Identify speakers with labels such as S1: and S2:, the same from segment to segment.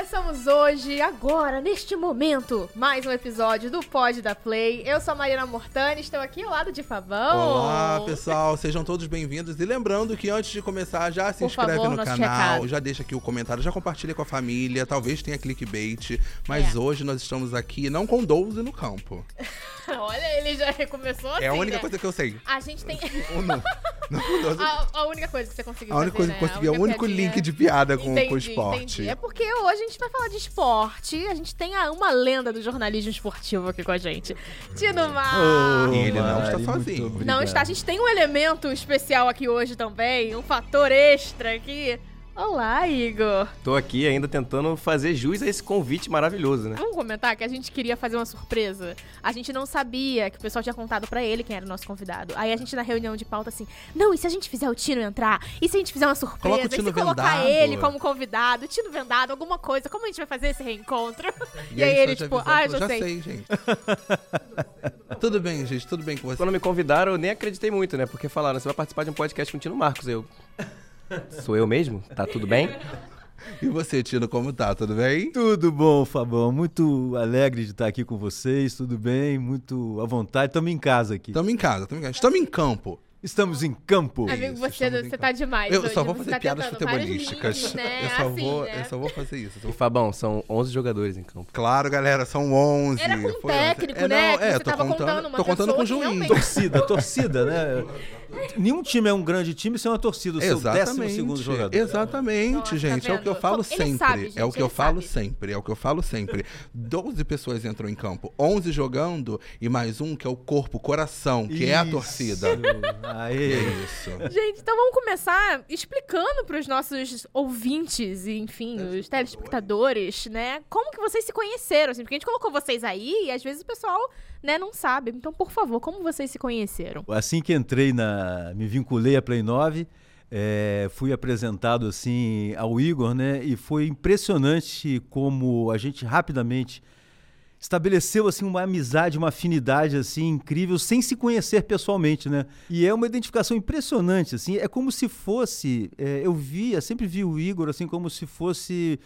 S1: Começamos hoje, agora, neste momento, mais um episódio do Pod da Play. Eu sou a Mariana Mortani, estou aqui ao lado de Fabão.
S2: Olá, pessoal, sejam todos bem-vindos. E lembrando que antes de começar, já se
S1: Por
S2: inscreve
S1: favor,
S2: no canal,
S1: recado.
S2: já deixa aqui o comentário, já compartilha com a família, talvez tenha clickbait. Mas
S1: É.
S2: hoje nós estamos aqui não com 12 no campo.
S1: Olha, ele já começou assim,
S2: é a única
S1: né?
S2: coisa que eu sei.
S1: A gente tem...
S2: Ou não. não com 12.
S1: a, a única coisa que você conseguiu
S2: A única coisa
S1: fazer,
S2: que eu
S1: né?
S2: consegui é o único
S1: piadinha.
S2: link de piada com,
S1: Entendi,
S2: com o esporte.
S1: entendi. É porque hoje a gente vai falar de esporte. A gente tem a- uma lenda do jornalismo esportivo aqui com a gente. Tino Mar.
S2: E ele não está sozinho.
S1: Não está. A gente tem um elemento especial aqui hoje também, um fator extra aqui. Olá, Igor.
S3: Tô aqui ainda tentando fazer jus a esse convite maravilhoso, né?
S1: Vamos comentar que a gente queria fazer uma surpresa. A gente não sabia que o pessoal tinha contado pra ele quem era o nosso convidado. Aí a gente na reunião de pauta assim: "Não, e se a gente fizer o Tino entrar? E se a gente fizer uma surpresa?
S2: Coloca o
S1: e se
S2: Tino
S1: colocar
S2: vendado."
S1: ele como convidado, Tino vendado, alguma coisa? Como a gente vai fazer esse reencontro?" E, aí
S2: só
S1: ele tipo: "Ah, eu já, sei."
S2: gente. tudo bem, gente, tudo bem com você.
S3: Quando me convidaram, eu nem acreditei muito, né? Porque falaram, você vai participar de um podcast com o Tino Marcos. Eu. Sou eu mesmo? Tá tudo bem?
S2: E você, Tino, como tá? Tudo bem?
S4: Tudo bom, Fabão? Muito alegre de estar aqui com vocês, tudo bem? Muito à vontade. Estamos em casa aqui.
S2: Estamos em casa, estamos em casa. Estamos em campo.
S4: Estamos em campo.
S1: Amigo,
S2: Isso,
S1: você,
S2: estamos em
S1: você tá demais.
S2: Eu
S1: hoje.
S2: só vou
S1: Você
S2: fazer
S1: tá
S2: piadas
S1: tentando vários
S2: futebolísticas.
S1: né?
S2: Eu, só
S1: Assim,
S2: vou,
S1: né?
S2: eu só vou fazer isso. eu só
S3: E
S2: vou-
S3: Fabão, são 11 jogadores em campo.
S2: Claro, galera, são 11.
S1: Era com
S2: Foi
S1: técnico,
S2: é,
S1: né?
S2: Não,
S1: Que
S2: é,
S1: você
S2: tô
S1: tava
S2: contando,
S1: contando uma
S2: tô contando
S1: pessoa
S2: com o
S1: que
S2: juiz.
S1: realmente-
S4: Torcida, torcida, né? Nenhum time é um grande time sem uma torcida. O seu décimo
S2: Exatamente.
S4: segundo jogador.
S2: Exatamente,
S1: Nossa, tá
S2: gente. é o que eu falo
S1: Ele
S2: sempre.
S1: sabe,
S2: é o
S1: gente,
S2: que eu
S1: ele
S2: falo
S1: sabe.
S2: sempre. É o que eu falo sempre. 12 pessoas entram em campo, 11 jogando e mais um que é o corpo, o coração, que é a
S4: Isso.
S2: torcida.
S4: Aê.
S2: É isso.
S1: Gente, então vamos começar explicando para os nossos ouvintes e, enfim, os telespectadores, né? Como que vocês se conheceram, assim? Porque a gente colocou vocês aí e às vezes o pessoal, né, não sabe. Então, por favor, como vocês se conheceram?
S4: Assim que entrei na. me vinculei à Play 9, é, fui apresentado assim ao Igor, né? E foi impressionante como a gente rapidamente estabeleceu assim uma amizade, uma afinidade assim incrível sem se conhecer pessoalmente, né? E é uma identificação impressionante, assim, é como se fosse, é, eu via, sempre vi o Igor assim como se fosse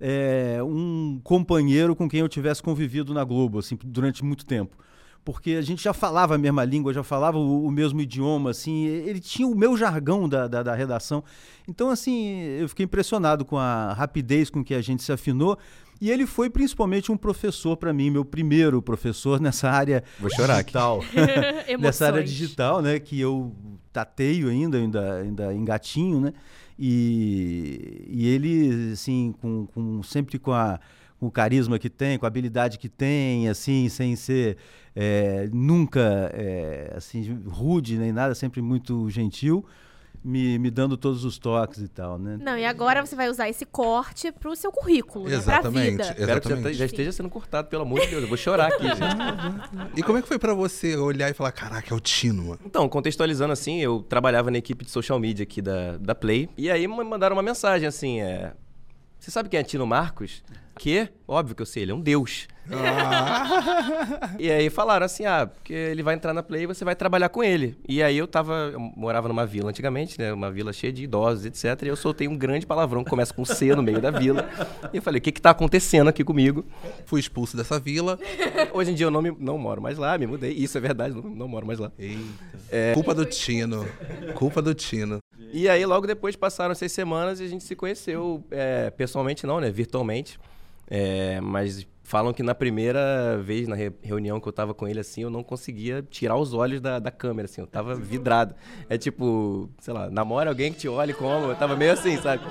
S4: é, um companheiro com quem eu tivesse convivido na Globo, assim, durante muito tempo. Porque a gente já falava a mesma língua, já falava o, o mesmo idioma, assim, ele tinha o meu jargão da, da, da redação. Então, assim, eu fiquei impressionado com a rapidez com que a gente se afinou. E ele foi principalmente um professor para mim, meu primeiro professor nessa área
S3: Vou chorar
S4: digital. Nessa área digital, né? Que eu tateio ainda, ainda, ainda engatinho, né? E, e ele, assim, com, com- sempre com, a, com o carisma que tem, com a habilidade que tem, assim, sem ser é, nunca, é, assim, rude nem nada, sempre muito gentil, me, me dando todos os toques e tal, né?
S1: Não, e agora você vai usar esse corte pro seu currículo, né?
S2: Exatamente.
S1: Pra vida.
S3: Espero que já, já esteja sendo cortado, pelo amor de Deus. Eu vou chorar aqui, gente.
S2: E como é que foi pra você olhar e falar, caraca, é o Tino?
S3: Então, contextualizando assim, eu trabalhava na equipe de social media aqui da, da Play. E aí me mandaram uma mensagem assim: é. Você sabe quem é Tino Marcos? Que? Óbvio que eu sei, ele é um deus. E aí falaram assim: ah, porque ele vai entrar na Play e você vai trabalhar com ele. E aí eu tava. Eu morava numa vila antigamente, né? Uma vila cheia de idosos, etc. E eu soltei um grande palavrão que começa com C no meio da vila. E eu falei: o que que tá acontecendo aqui comigo?
S2: Fui expulso dessa vila.
S3: Hoje em dia eu não, me, não moro mais lá, me mudei. Isso é verdade, não, não moro mais lá.
S2: Eita. Culpa do Tino. Culpa do Tino.
S3: E aí, logo depois, passaram seis semanas e a gente se conheceu é, pessoalmente, não, né? Virtualmente. É, mas falam que na primeira vez, na re- reunião que eu tava com ele, assim, eu não conseguia tirar os olhos da, da câmera, assim, eu tava vidrado. É tipo, sei lá, namora alguém que te olhe como, eu tava meio assim, sabe?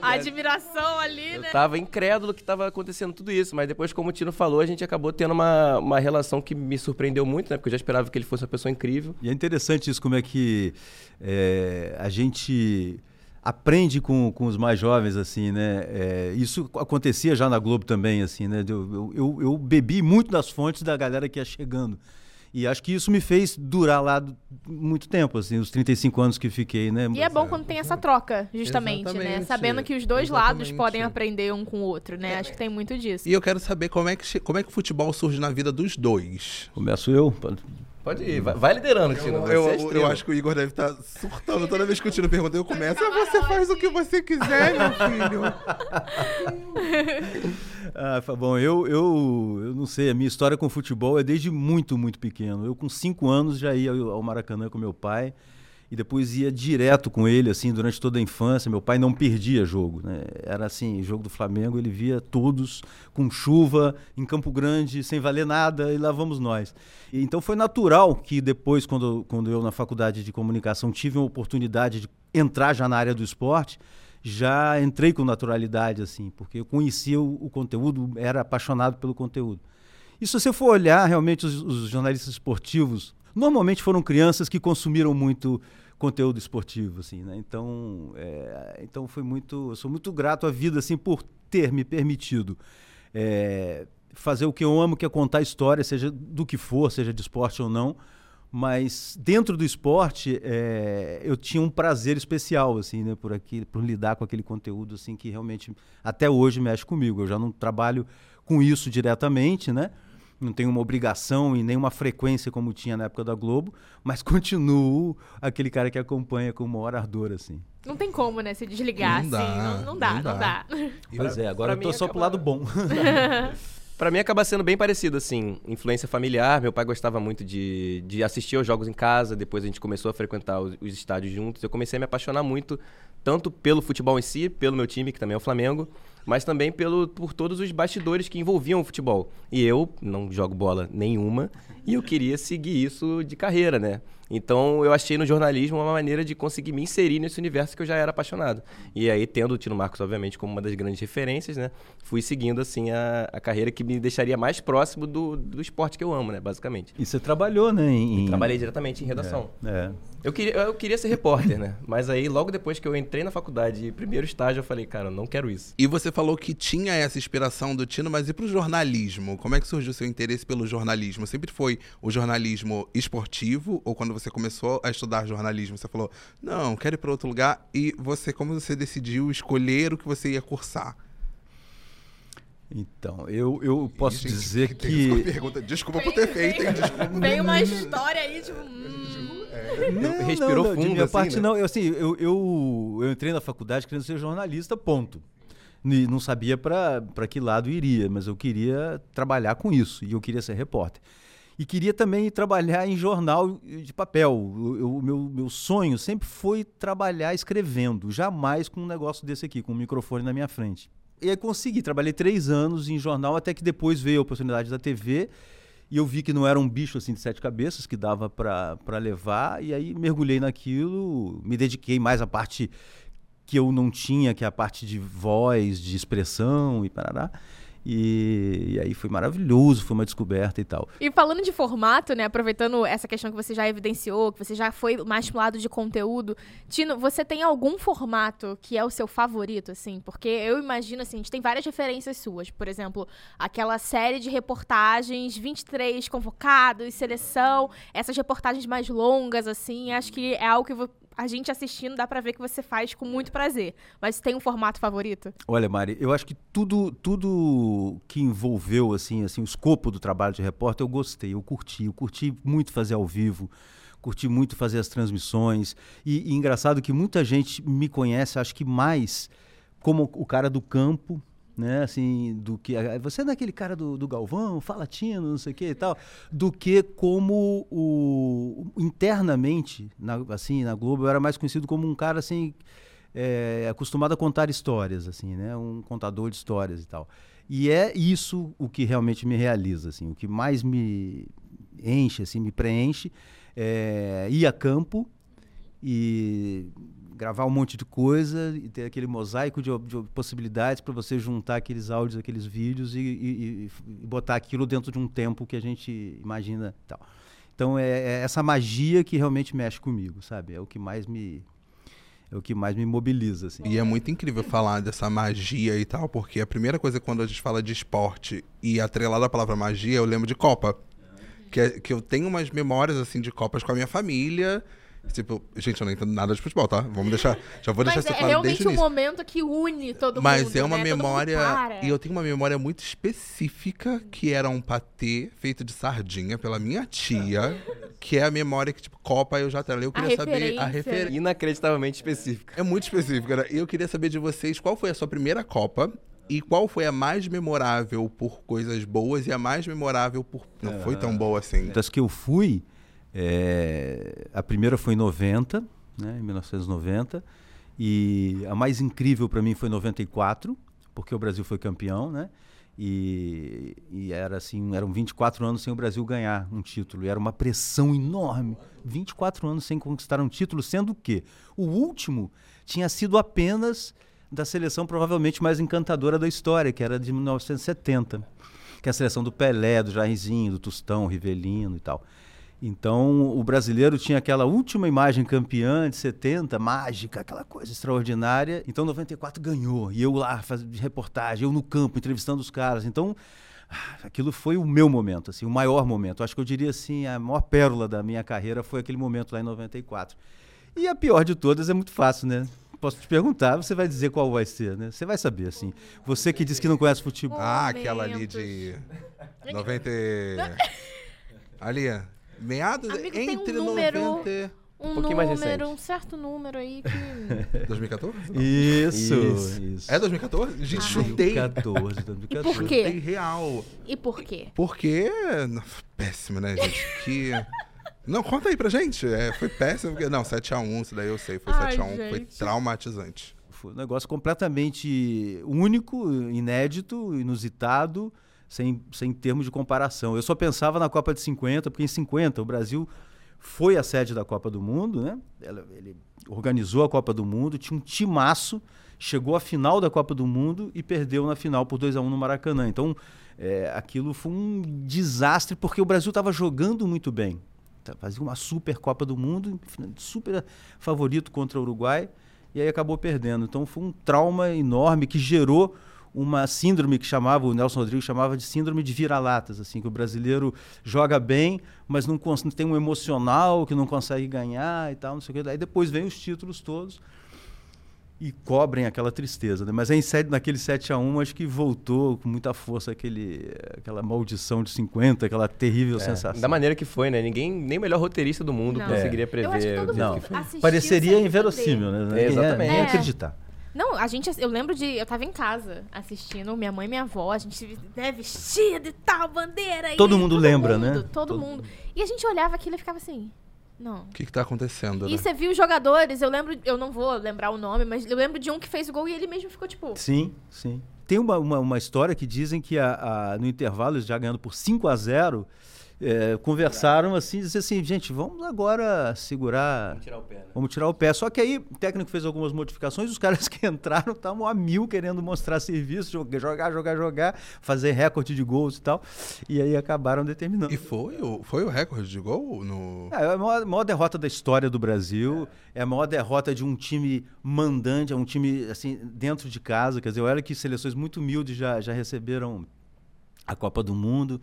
S1: A admiração ali,
S3: Eu
S1: né?
S3: tava incrédulo que tava acontecendo tudo isso, mas depois, como o Tino falou, a gente acabou tendo uma, uma relação que me surpreendeu muito, né? Porque eu já esperava que ele fosse uma pessoa incrível.
S4: E é interessante isso, como é que é, a gente aprende com, com os mais jovens, assim, né? É, isso acontecia já na Globo também, assim, né? Eu, eu, eu- bebi muito das fontes da galera que ia chegando. E acho que isso me fez durar lá muito tempo, assim, os 35 anos que fiquei, né?
S1: E é bom quando tem essa troca, justamente, né?
S2: Exatamente.
S1: Sabendo que os dois lados
S2: Exatamente.
S1: podem aprender um com o outro, né? Acho que tem muito disso.
S2: E eu quero saber como é que, como é que o futebol surge na vida dos dois.
S4: Começo eu.
S3: Pode ir, vai, vai liderando, Tino.
S2: Eu,
S3: é
S2: eu, eu acho que o Igor deve estar surtando toda vez que o Tino pergunta. Eu começo, "Ah, você faz o que você quiser, meu filho.
S4: Ah, Fabão, eu, eu, eu não sei, a minha história com futebol é desde muito, muito pequeno. Eu, com cinco anos, já ia ao Maracanã com meu pai e depois ia direto com ele, assim, durante toda a infância. Meu pai não perdia jogo, né? Era assim, jogo do Flamengo, ele via todos com chuva, em Campo Grande, sem valer nada, e lá vamos nós. E, então foi natural que depois, quando, quando eu, na faculdade de comunicação, tive uma oportunidade de entrar já na área do esporte, já entrei com naturalidade, assim, porque eu conhecia o, o conteúdo, era apaixonado pelo conteúdo. E se você for olhar, realmente, os, os jornalistas esportivos, normalmente foram crianças que consumiram muito conteúdo esportivo, assim, né? Então, é, então foi muito, eu sou muito grato à vida, assim, por ter me permitido é, fazer o que eu amo, que é contar história, seja do que for, seja de esporte ou não, mas dentro do esporte é, eu tinha um prazer especial assim né por aqui por lidar com aquele conteúdo assim que realmente até hoje mexe comigo. Eu já não trabalho com isso diretamente né não tenho uma obrigação e nem uma frequência como tinha na época da Globo mas continuo aquele cara que acompanha com o maior ardor assim
S1: Não tem como, né, se desligar,
S2: Não
S1: assim.
S2: dá,
S1: não, não dá,
S2: não
S1: não
S2: dá.
S1: dá.
S4: pois é agora eu tô só pro
S3: acaba-
S4: lado bom
S3: Pra mim acaba sendo bem parecido, assim, influência familiar. Meu pai gostava muito de, de assistir aos jogos em casa, depois a gente começou a frequentar os, os estádios juntos. Eu comecei a me apaixonar muito, tanto pelo futebol em si, pelo meu time, que também é o Flamengo, mas também pelo, por todos os bastidores que envolviam o futebol. E eu não jogo bola nenhuma, e eu queria seguir isso de carreira, né? Então eu achei no jornalismo uma maneira de conseguir me inserir nesse universo que eu já era apaixonado. E aí, tendo o Tino Marcos, obviamente, como uma das grandes referências, né? Fui seguindo, assim, a, a carreira que me deixaria mais próximo do, do esporte que eu amo, né? Basicamente.
S4: e você trabalhou né em,
S3: Trabalhei diretamente em redação.
S4: é.
S3: Eu, queria, eu queria ser repórter, né? Mas aí, logo depois que eu entrei na faculdade, primeiro estágio, eu falei, cara, eu não quero isso.
S2: E você falou que tinha essa inspiração do Tino, mas e pro jornalismo? Como é que surgiu o seu interesse pelo jornalismo? Sempre foi o jornalismo esportivo? Ou quando você começou a estudar jornalismo, você falou, não, quero ir para outro lugar? E você, como você decidiu escolher o que você ia cursar?
S4: então eu, eu posso
S2: gente,
S4: dizer
S2: tem uma
S4: que
S2: pergunta. Desculpa por ter feito, hein? Desculpa.
S1: Veio uma história aí, tipo. hum,
S4: Não,
S3: respirou
S4: não,
S3: fundo,
S4: minha
S3: assim,
S4: parte
S3: né?
S4: não. Eu, assim, eu, eu, eu entrei na faculdade querendo ser jornalista, ponto. E não sabia para que lado iria, mas eu queria trabalhar com isso e eu queria ser repórter. E queria também trabalhar em jornal de papel. O meu, meu sonho sempre foi trabalhar escrevendo, jamais com um negócio desse aqui, com um microfone na minha frente. E aí consegui, trabalhei três anos em jornal, até que depois veio a oportunidade da TV e eu vi que não era um bicho assim de sete cabeças que dava para levar, e aí mergulhei naquilo, me dediquei mais à parte que eu não tinha, que é a parte de voz, de expressão e parará. E, e aí foi maravilhoso, foi uma descoberta e tal.
S1: E falando de formato, né, aproveitando essa questão que você já evidenciou, que você já foi mais pro lado de conteúdo, Tino, você tem algum formato que é o seu favorito, assim? Porque eu imagino, assim, a gente tem várias referências suas. Por exemplo, aquela série de reportagens, 23 convocados, seleção, essas reportagens mais longas, assim, acho que é algo que a gente assistindo dá pra ver que você faz com muito prazer. Mas tem um formato favorito?
S4: Olha, Mari, eu acho que tudo, tudo que envolveu assim, assim, o escopo do trabalho de repórter, eu gostei, eu curti, eu curti muito fazer ao vivo, curti muito fazer as transmissões. E, e engraçado que muita gente me conhece, acho que mais como o cara do campo, né? Assim, do que você é aquele cara do, do Galvão, fala tino, não sei o que e tal, do que como o internamente, na, assim, na Globo eu era mais conhecido como um cara assim é, acostumado a contar histórias, assim, né? Um contador de histórias e tal. E é isso o que realmente me realiza, assim, o que mais me enche, assim, me preenche, é ir a campo e gravar um monte de coisa e ter aquele mosaico de, de possibilidades para você juntar aqueles áudios, aqueles vídeos e, e, e, botar aquilo dentro de um tempo que a gente imagina tal. Então é, é essa magia que realmente mexe comigo, sabe? É o que mais me é o que mais me mobiliza. Assim.
S2: E é muito incrível falar dessa magia e tal, porque a primeira coisa quando a gente fala de esporte e atrelada à palavra magia, eu lembro de Copa. Que, é, que eu tenho umas memórias, assim, de Copas com a minha família. Tipo, gente, eu não entendo nada de futebol, tá? Vamos deixar. Já vou deixar
S1: Mas
S2: isso
S1: é,
S2: claro
S1: realmente um momento que une todo
S2: Mas
S1: mundo.
S2: é uma
S1: né?
S2: Memória. E eu tenho uma memória muito específica, que era um patê feito de sardinha pela minha tia. que é a memória que, tipo, Copa eu já tenho. Eu queria saber a
S1: referência.
S3: Inacreditavelmente específica.
S2: É muito específica, né? E eu queria saber de vocês qual foi a sua primeira Copa e qual foi a mais memorável por coisas boas e a mais memorável por. Não foi tão boa assim.
S4: Das que eu fui, é, a primeira foi em 90, né, em 1990, e a mais incrível para mim foi em 94, porque o Brasil foi campeão, né? E, e, era assim, eram 24 anos sem o Brasil ganhar um título, e era uma pressão enorme. 24 anos sem conquistar um título, sendo que o último tinha sido apenas da seleção provavelmente mais encantadora da história, que era de 1970, que é a seleção do Pelé, do Jairzinho, do Tostão, Rivelino e tal. Então, o brasileiro tinha aquela última imagem campeã de 70, mágica, aquela coisa extraordinária. Então, 94 ganhou. E eu lá fazendo reportagem, eu no campo, entrevistando os caras. Então, ah, aquilo foi o meu momento, assim, o maior momento. Acho que eu diria assim, a maior pérola da minha carreira foi aquele momento lá em 94. E a pior de todas é muito fácil, né? Posso te perguntar, você vai dizer qual vai ser, né? Você vai saber, assim. Você que diz que não conhece futebol.
S2: Ah, aquela ali de 90. ali, meados
S1: Amigo,
S2: entre
S1: tem um número,
S2: 90.
S1: Um,
S3: Um pouquinho mais
S1: número,
S3: recente.
S1: um certo número aí que.
S2: 2014? Não.
S4: Isso,
S3: Isso.
S4: isso.
S2: É 2014? Gente,
S1: Ah.
S2: chutei.
S4: 2014, 2014.
S1: por quê?
S2: Chutei real.
S1: E por quê?
S2: Porque. Péssimo, né, gente? Que. Não, conta aí pra gente. É, foi péssimo. Porque... Não, 7x1, isso daí eu sei. Foi
S1: Ai,
S2: 7x1. Foi
S1: gente.
S2: traumatizante.
S4: Foi um negócio completamente único, inédito, inusitado, sem, sem termos de comparação. Eu só pensava na Copa de 50, porque em 50 o Brasil foi a sede da Copa do Mundo, né? Ele organizou a Copa do Mundo, tinha um timaço, chegou à final da Copa do Mundo e perdeu na final por 2 a 1 no Maracanã. Então, é, aquilo foi um desastre, porque o Brasil estava jogando muito bem. Tá- Fazia uma super Copa do Mundo, super favorito contra o Uruguai, e aí acabou perdendo. Então foi um trauma enorme que gerou uma síndrome que chamava, o Nelson Rodrigues chamava de síndrome de vira-latas, assim, que o brasileiro joga bem, mas não cons- tem um emocional que não consegue ganhar e tal, não sei o que. Aí depois vem os títulos todos e cobrem aquela tristeza. Né? Mas aí, em sete- naquele 7 a 1 acho que voltou com muita força aquele, aquela maldição de 50, aquela terrível
S3: É,
S4: sensação.
S3: da maneira que foi, né? Ninguém, nem o melhor roteirista do mundo
S1: Não.
S3: conseguiria
S1: Eu
S3: prever.
S1: acho que todo
S3: o jeito
S4: Não.
S3: que foi.
S1: assistiu
S4: Pareceria inverossímil, né?
S3: É, exatamente.
S1: É.
S4: acreditar.
S1: Não, a gente, eu lembro de. Eu tava em casa assistindo, minha mãe e minha avó, a gente né, vestida e tal, bandeira. e
S4: Todo
S1: aí
S4: mundo lembra,
S1: mundo,
S4: né?
S1: Todo,
S4: Todo
S1: mundo. E a gente olhava aquilo e ficava assim. Não.
S2: O que, que tá acontecendo, né?
S1: E você viu os jogadores, eu lembro, eu não vou lembrar o nome, mas eu lembro de um que fez o gol e ele mesmo ficou tipo.
S4: Sim, sim. Tem uma, uma, uma história que dizem que a, a- no intervalo, eles já ganhando por 5 a 0 é, conversaram assim, dizer assim, gente, vamos agora segurar,
S3: tirar o pé, né?
S4: vamos tirar o pé. Só que aí o técnico fez algumas modificações, os caras que entraram estavam a mil querendo mostrar serviço, jogar, jogar, jogar, fazer recorde de gols e tal. E aí acabaram determinando.
S2: E foi o, foi o recorde de gol no.
S4: É, é a maior, maior derrota da história do Brasil. É. a maior derrota de um time mandante, é um time assim dentro de casa. Quer dizer, olha que seleções muito humildes já, já receberam a Copa do Mundo.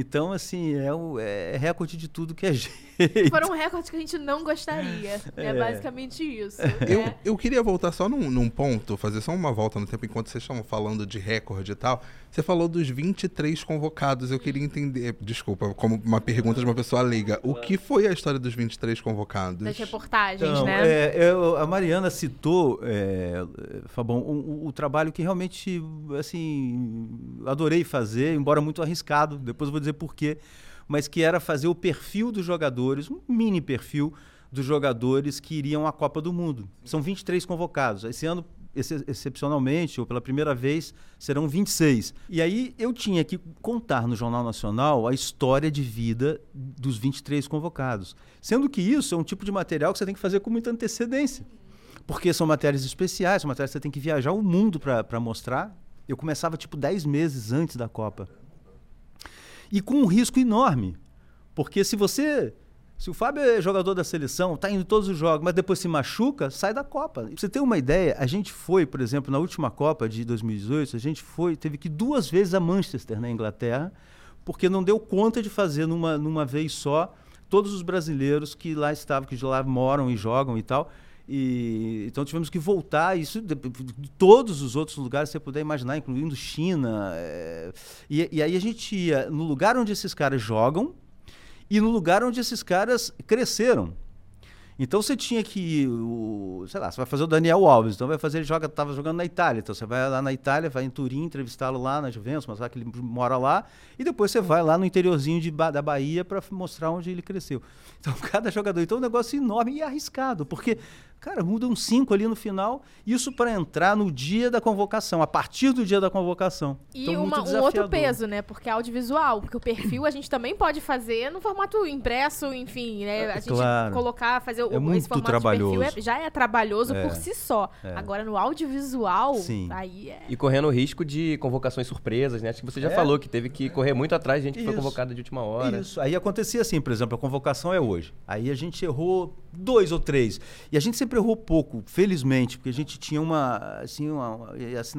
S4: Então, assim, é, o, é recorde de tudo que é jeito.
S1: Foram recordes que a gente não gostaria. É,
S4: É.
S1: basicamente isso.
S2: Eu,
S1: né?
S2: eu queria voltar só num, num ponto, fazer só uma volta no tempo, enquanto vocês estavam falando de recorde e tal. Você falou dos 23 convocados. Eu queria entender, desculpa, como uma pergunta de uma pessoa leiga. O que foi a história dos 23 convocados?
S1: Das reportagens,
S4: Então,
S1: né?
S4: é, eu- a Mariana citou, é, Fabão, o, trabalho que realmente, assim, adorei fazer, embora muito arriscado, depois eu vou dizer por quê, mas que era fazer o perfil dos jogadores, um mini perfil dos jogadores que iriam à Copa do Mundo. São 23 convocados. Esse ano, ex- excepcionalmente, ou pela primeira vez, serão 26. E aí eu tinha que contar no Jornal Nacional a história de vida dos 23 convocados. Sendo que isso é um tipo de material que você tem que fazer com muita antecedência. Porque são matérias especiais, são matérias que você tem que viajar o mundo para mostrar. Eu começava tipo 10 meses antes da Copa. E com um risco enorme. Porque se você. Se o Fábio é jogador da seleção, está indo todos os jogos, mas depois se machuca, sai da Copa. Pra você ter uma ideia, a gente foi, por exemplo, na última Copa de 2018, a gente foi, teve que duas vezes a Manchester, na Inglaterra, porque não deu conta de fazer numa, numa vez só todos os brasileiros que lá estavam, que de lá moram e jogam e tal. E, então tivemos que voltar, isso de, de todos os outros lugares que você puder imaginar, incluindo China. é, e, e aí a gente ia no lugar onde esses caras jogam e no lugar onde esses caras cresceram. Então você tinha que, sei lá, você vai fazer o Daniel Alves, então vai fazer, ele joga, tava jogando na Itália, então você vai lá na Itália, vai em Turim, entrevistá-lo lá na Juventus, mostrar que ele mora lá, e depois você vai lá no interiorzinho de, da Bahia para mostrar onde ele cresceu. Então cada jogador, então é um negócio enorme e arriscado, porque Cara, mudam cinco ali no final. Isso para entrar no dia da convocação, a partir do dia da convocação.
S1: E então, uma, um outro peso, né? Porque é audiovisual. Porque o perfil a gente também pode fazer no formato impresso, enfim, né? A gente claro. colocar, fazer
S4: é muito esse formato trabalhoso.
S1: perfil é, já é trabalhoso é. por si só. É. Agora, no audiovisual, Sim. aí é.
S3: E correndo o risco de convocações surpresas, né? Acho que você já é. falou que teve que correr muito atrás de gente que foi convocada de última hora.
S4: Isso. Aí acontecia assim, por exemplo, a convocação é hoje. Aí a gente errou dois ou três. E a gente sempre errou pouco, felizmente, porque a gente tinha uma. Assim, uma, uma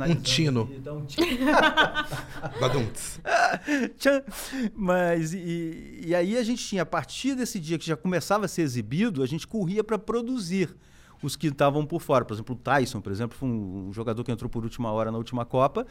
S2: um tino. Um tino.
S4: Mas, e, e aí a gente tinha, a partir desse dia que já começava a ser exibido, a gente corria para produzir os que estavam por fora. Por exemplo, o Tyson, por exemplo, foi um jogador que entrou por última hora na última Copa.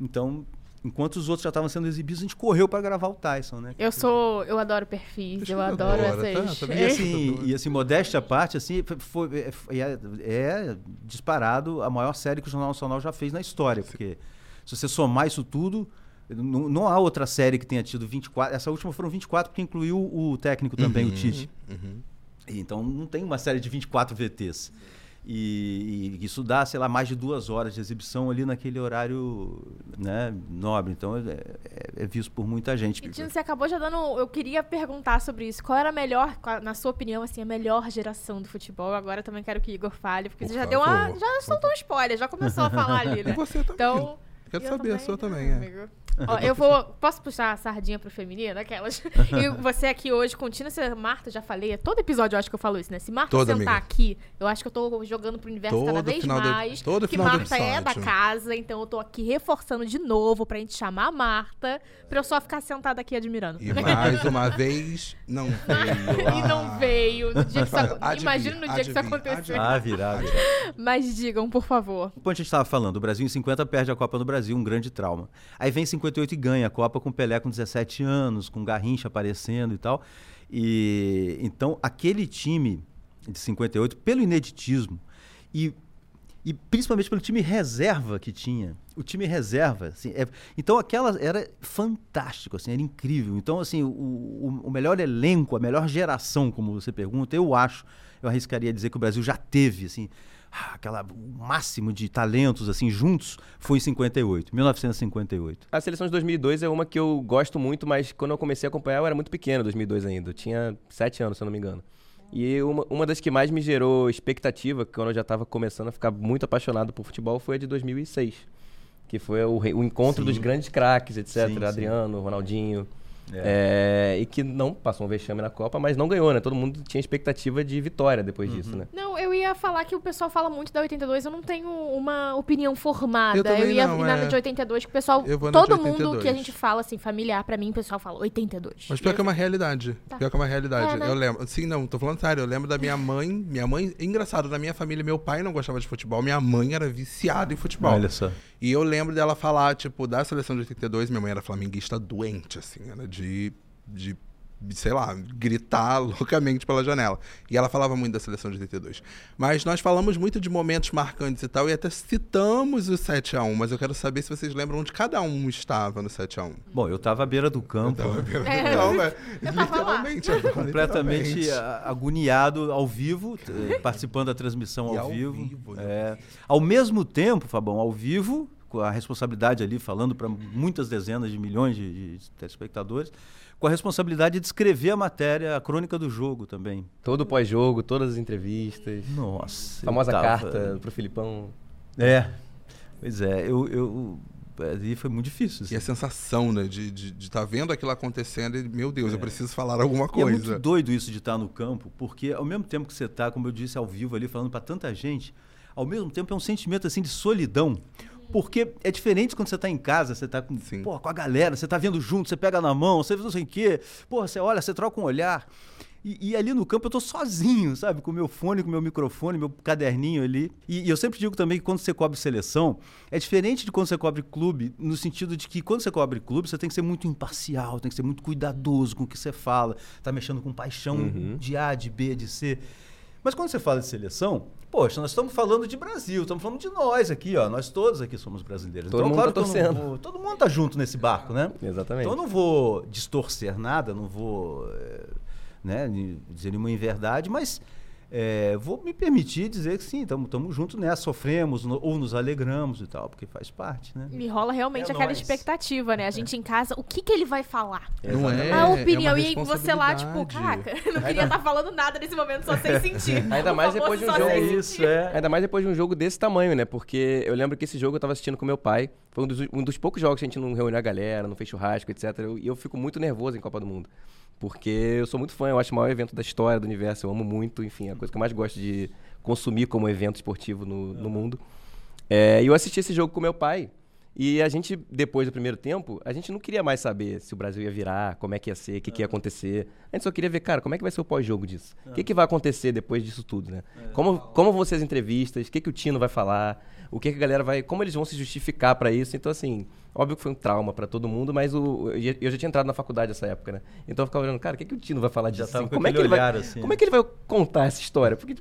S4: Então, Enquanto os outros já estavam sendo exibidos, a gente correu para gravar o Tyson, né?
S1: Eu sou, eu adoro perfis, eu adoro essas.
S4: Tá, tá e assim, e assim, modéstia à parte, assim, foi, é, é, é, disparado a maior série que o Jornal Nacional já fez na história, porque se você somar isso tudo, não, não, há outra série que tenha tido 24. Essa última foram 24 porque incluiu o técnico também, uhum, o Tite. Uhum. Então não tem uma série de 24 VTs. E, e, isso dá, sei lá, mais de duas horas de exibição ali naquele horário né, nobre. Então é, é, é visto por muita gente.
S1: E Tino, você acabou já dando. Eu queria perguntar sobre isso. Qual era a melhor, na sua opinião, assim, a melhor geração do futebol? Agora também quero que o Igor fale, porque por você já deu uma. Já soltou um spoiler, já começou a falar ali, né?
S2: E você também. Então. Quero saber, também, a sua também, é.
S1: Ó, eu vou. Posso puxar a sardinha pro feminino? Aquelas. e você aqui hoje, contínua, se Marta, já falei, todo episódio eu acho que eu falo isso, né? Se Marta Toda, sentar amiga. aqui, eu acho que eu tô jogando pro universo todo cada vez mais.
S2: todo
S1: que Marta é da casa, então eu tô aqui reforçando de novo pra gente chamar a Marta, pra eu só ficar sentada aqui admirando.
S2: E mais uma vez, não veio.
S1: e não veio. No dia que isso, imagina no dia que isso aconteceu.
S4: Ah, virar, virar.
S1: Mas digam, por favor.
S4: Como a gente estava falando, o Brasil em 50 perde a Copa no Brasil, um grande trauma. Aí vem 50 58 e ganha a Copa com Pelé com 17 anos, com Garrincha aparecendo e tal. E então aquele time de 58, pelo ineditismo e, e principalmente pelo time reserva que tinha, o time reserva, assim, é, então aquela era fantástico, assim, era incrível. Então assim, o, o, o melhor elenco, a melhor geração, como você pergunta, eu acho, eu arriscaria dizer que o Brasil já teve, assim, aquela o máximo de talentos assim juntos foi em 58, 1958.
S3: A seleção de 2002 é uma que eu gosto muito, mas quando eu comecei a acompanhar eu era muito pequeno, 2002 ainda, eu tinha sete anos, se eu não me engano. E uma, uma das que mais me gerou expectativa, quando eu já estava começando a ficar muito apaixonado por futebol, foi a de 2006, que foi o, o encontro sim. dos grandes craques, etc. Sim, Adriano, sim. Ronaldinho. É. É, e que não passou um vexame na Copa, mas não ganhou, né? Todo mundo tinha expectativa de vitória depois uhum. disso, né?
S1: Não, eu ia falar que o pessoal fala muito da 82, eu não tenho uma opinião formada. Eu, eu ia não, nada é... de 82, que o pessoal. Todo mundo que a gente fala, assim, familiar, pra mim, o pessoal fala 82.
S2: Mas pior que é uma realidade. Tá. Pior que é uma realidade. É, né? Eu lembro. Sim, não, tô falando sério. Eu lembro da minha mãe. Minha mãe, engraçado, na minha família, meu pai não gostava de futebol, minha mãe era viciada em futebol.
S4: Olha só.
S2: E eu lembro dela falar, tipo, da seleção de 82, minha mãe era flamenguista doente, assim, era de, de sei lá, gritar loucamente pela janela. E ela falava muito da seleção de 82. Mas nós falamos muito de momentos marcantes e tal, e até citamos o 7x1, mas eu quero saber se vocês lembram onde cada um estava no 7x1.
S4: Bom, eu estava à beira do campo. Eu
S2: à beira do é. campo, é. literalmente.
S4: Completamente literalmente. agoniado ao vivo, participando da transmissão ao, ao, vivo. vivo né? é. Ao mesmo tempo, Fabão, ao vivo, com a responsabilidade ali, falando para muitas dezenas de milhões de, de telespectadores, com a responsabilidade de escrever a matéria, a crônica do jogo também.
S3: Todo pós-jogo, todas as entrevistas.
S4: Nossa.
S3: Famosa tava... carta pro Filipão.
S4: É. Pois é, eu, eu ali foi muito difícil.
S2: Assim. E a sensação, né, de estar de, de tá vendo aquilo acontecendo e, meu Deus, é. eu preciso falar alguma coisa. E
S4: é muito doido isso de estar no campo, porque ao mesmo tempo que você está, como eu disse, ao vivo ali, falando para tanta gente, ao mesmo tempo é um sentimento assim de solidão. Porque é diferente quando você está em casa, você está com, com a galera, você está vendo junto, você pega na mão, você não sei o quê, porra, você olha, você troca um olhar. E, e, ali no campo eu tô sozinho, sabe? Com o meu fone, com o meu microfone, meu caderninho ali. E, e, eu sempre digo também que quando você cobre seleção, é diferente de quando você cobre clube, no sentido de que quando você cobre clube, você tem que ser muito imparcial, tem que ser muito cuidadoso com o que você fala, tá mexendo com paixão uhum. de A, de B, de C. Mas quando você fala de seleção, poxa, nós estamos falando de Brasil, estamos falando de nós aqui, ó. Nós todos aqui somos brasileiros.
S3: Todo então, mundo claro tá torcendo.
S4: Vou, todo mundo tá junto nesse barco, né?
S3: Exatamente.
S4: Então eu não vou distorcer nada, não vou é, né, dizer nenhuma inverdade, mas é, vou me permitir dizer que sim, estamos juntos nessa, sofremos no, ou nos alegramos e tal, porque faz parte, né?
S1: Me rola realmente é aquela nós. expectativa, né? A gente é. em casa, o que, que ele vai falar?
S2: Não é?
S1: A opinião. É e aí você lá, tipo, caraca, não queria estar tá falando nada nesse momento, só sem sentir.
S3: Ainda mais depois de um jogo. Isso, é. Ainda mais depois de um jogo desse tamanho, né? Porque eu lembro que esse jogo eu estava assistindo com meu pai. Foi um dos, um dos poucos jogos que a gente não reuniu a galera, não fez churrasco, etc. E eu, eu fico muito nervoso em Copa do Mundo. Porque eu sou muito fã, eu acho o maior evento da história do universo, eu amo muito, enfim, é a coisa que eu mais gosto de consumir como evento esportivo no, no mundo. É, e eu assisti esse jogo com meu pai. E a gente, depois do primeiro tempo, a gente não queria mais saber se o Brasil ia virar, como é que ia ser, o que, que ia acontecer. A gente só queria ver, cara, como é que vai ser o pós-jogo disso? O que, que vai acontecer depois disso tudo, né? Como, como vão ser as entrevistas, o que, que o Tino vai falar, o que, que a galera vai. Como eles vão se justificar para isso. Então, assim, óbvio que foi um trauma para todo mundo, mas o, eu já tinha entrado na faculdade nessa época, né? Então eu ficava olhando, cara, o que, que o Tino vai falar disso?
S4: Assim?
S3: Como, é
S4: que ele
S3: vai,
S4: assim.
S3: como é que ele vai contar essa história? Porque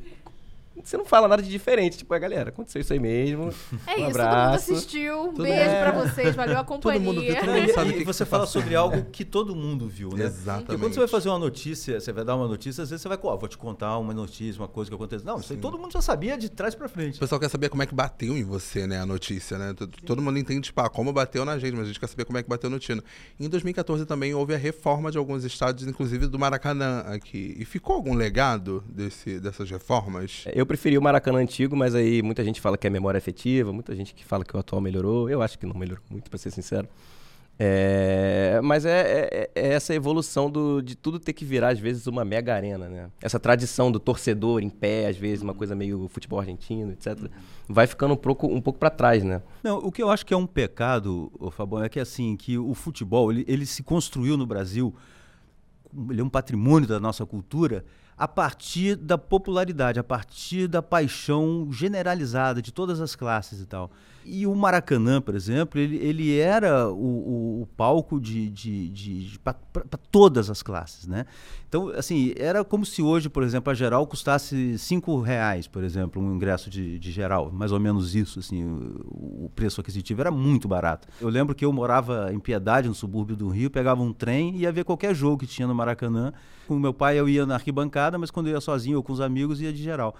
S3: você não fala nada de diferente. Tipo, a galera, aconteceu isso aí mesmo.
S1: É
S3: um
S1: isso,
S3: abraço.
S1: todo mundo assistiu. Um beijo é. pra vocês, valeu a companhia.
S2: Todo mundo viu, todo mundo sabe
S4: e,
S2: que
S4: você
S2: que
S4: fala sobre algo que todo mundo viu, né?
S2: Exatamente.
S4: Porque quando você vai fazer uma notícia, você vai dar uma notícia, às vezes você vai, ó, oh, vou te contar uma notícia, uma coisa que aconteceu. Não, isso aí todo mundo já sabia de trás pra frente.
S2: O pessoal quer saber como é que bateu em você, né, a notícia, né? Todo, todo mundo entende, tipo, ah, como bateu na gente, mas a gente quer saber como é que bateu no Tino. Em 2014 também houve a reforma de alguns estádios, inclusive do Maracanã aqui. E ficou algum legado desse, dessas reformas?
S3: Eu preferi o Maracanã antigo, mas aí muita gente fala que é memória afetiva, muita gente que fala que o atual melhorou. Eu acho que não melhorou muito, para ser sincero. É, mas é, é, é, essa evolução do, de tudo ter que virar, às vezes, uma mega arena, né? Essa tradição do torcedor em pé, às vezes, uma coisa meio futebol argentino, etc. Vai ficando um pouco, um pouco para trás, né?
S4: Não, o que eu acho que é um pecado, Fabão, é que assim, que o futebol, ele, ele se construiu no Brasil, ele é um patrimônio da nossa cultura, a partir da popularidade, a partir da paixão generalizada de todas as classes e tal. E o Maracanã, por exemplo, ele, ele era o, o, o palco de, de, de, de para todas as classes, né? Então, assim, era como se hoje, por exemplo, a geral custasse cinco reais, por exemplo, um ingresso de, de geral, mais ou menos isso, assim, o, o, preço aquisitivo era muito barato. Eu lembro que eu morava em Piedade, no subúrbio do Rio, pegava um trem e ia ver qualquer jogo que tinha no Maracanã. Com meu pai eu ia na arquibancada, mas quando eu ia sozinho ou com os amigos ia de geral.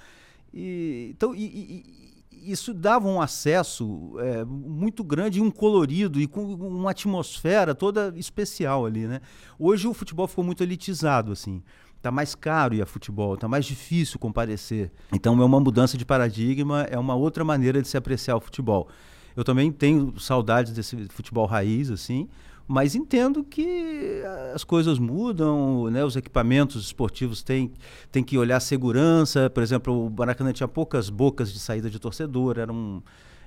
S4: E, então, e, e, isso dava um acesso é, muito grande, um colorido e com uma atmosfera toda especial ali, né? Hoje o futebol ficou muito elitizado, assim. Tá mais caro ir a futebol, tá mais difícil comparecer. Então é uma mudança de paradigma, é uma outra maneira de se apreciar o futebol. Eu também tenho saudades desse futebol raiz, assim, mas entendo que as coisas mudam, né? os equipamentos esportivos têm, têm que olhar segurança. Por exemplo, o Maracanã tinha poucas bocas de saída de torcedor, era um,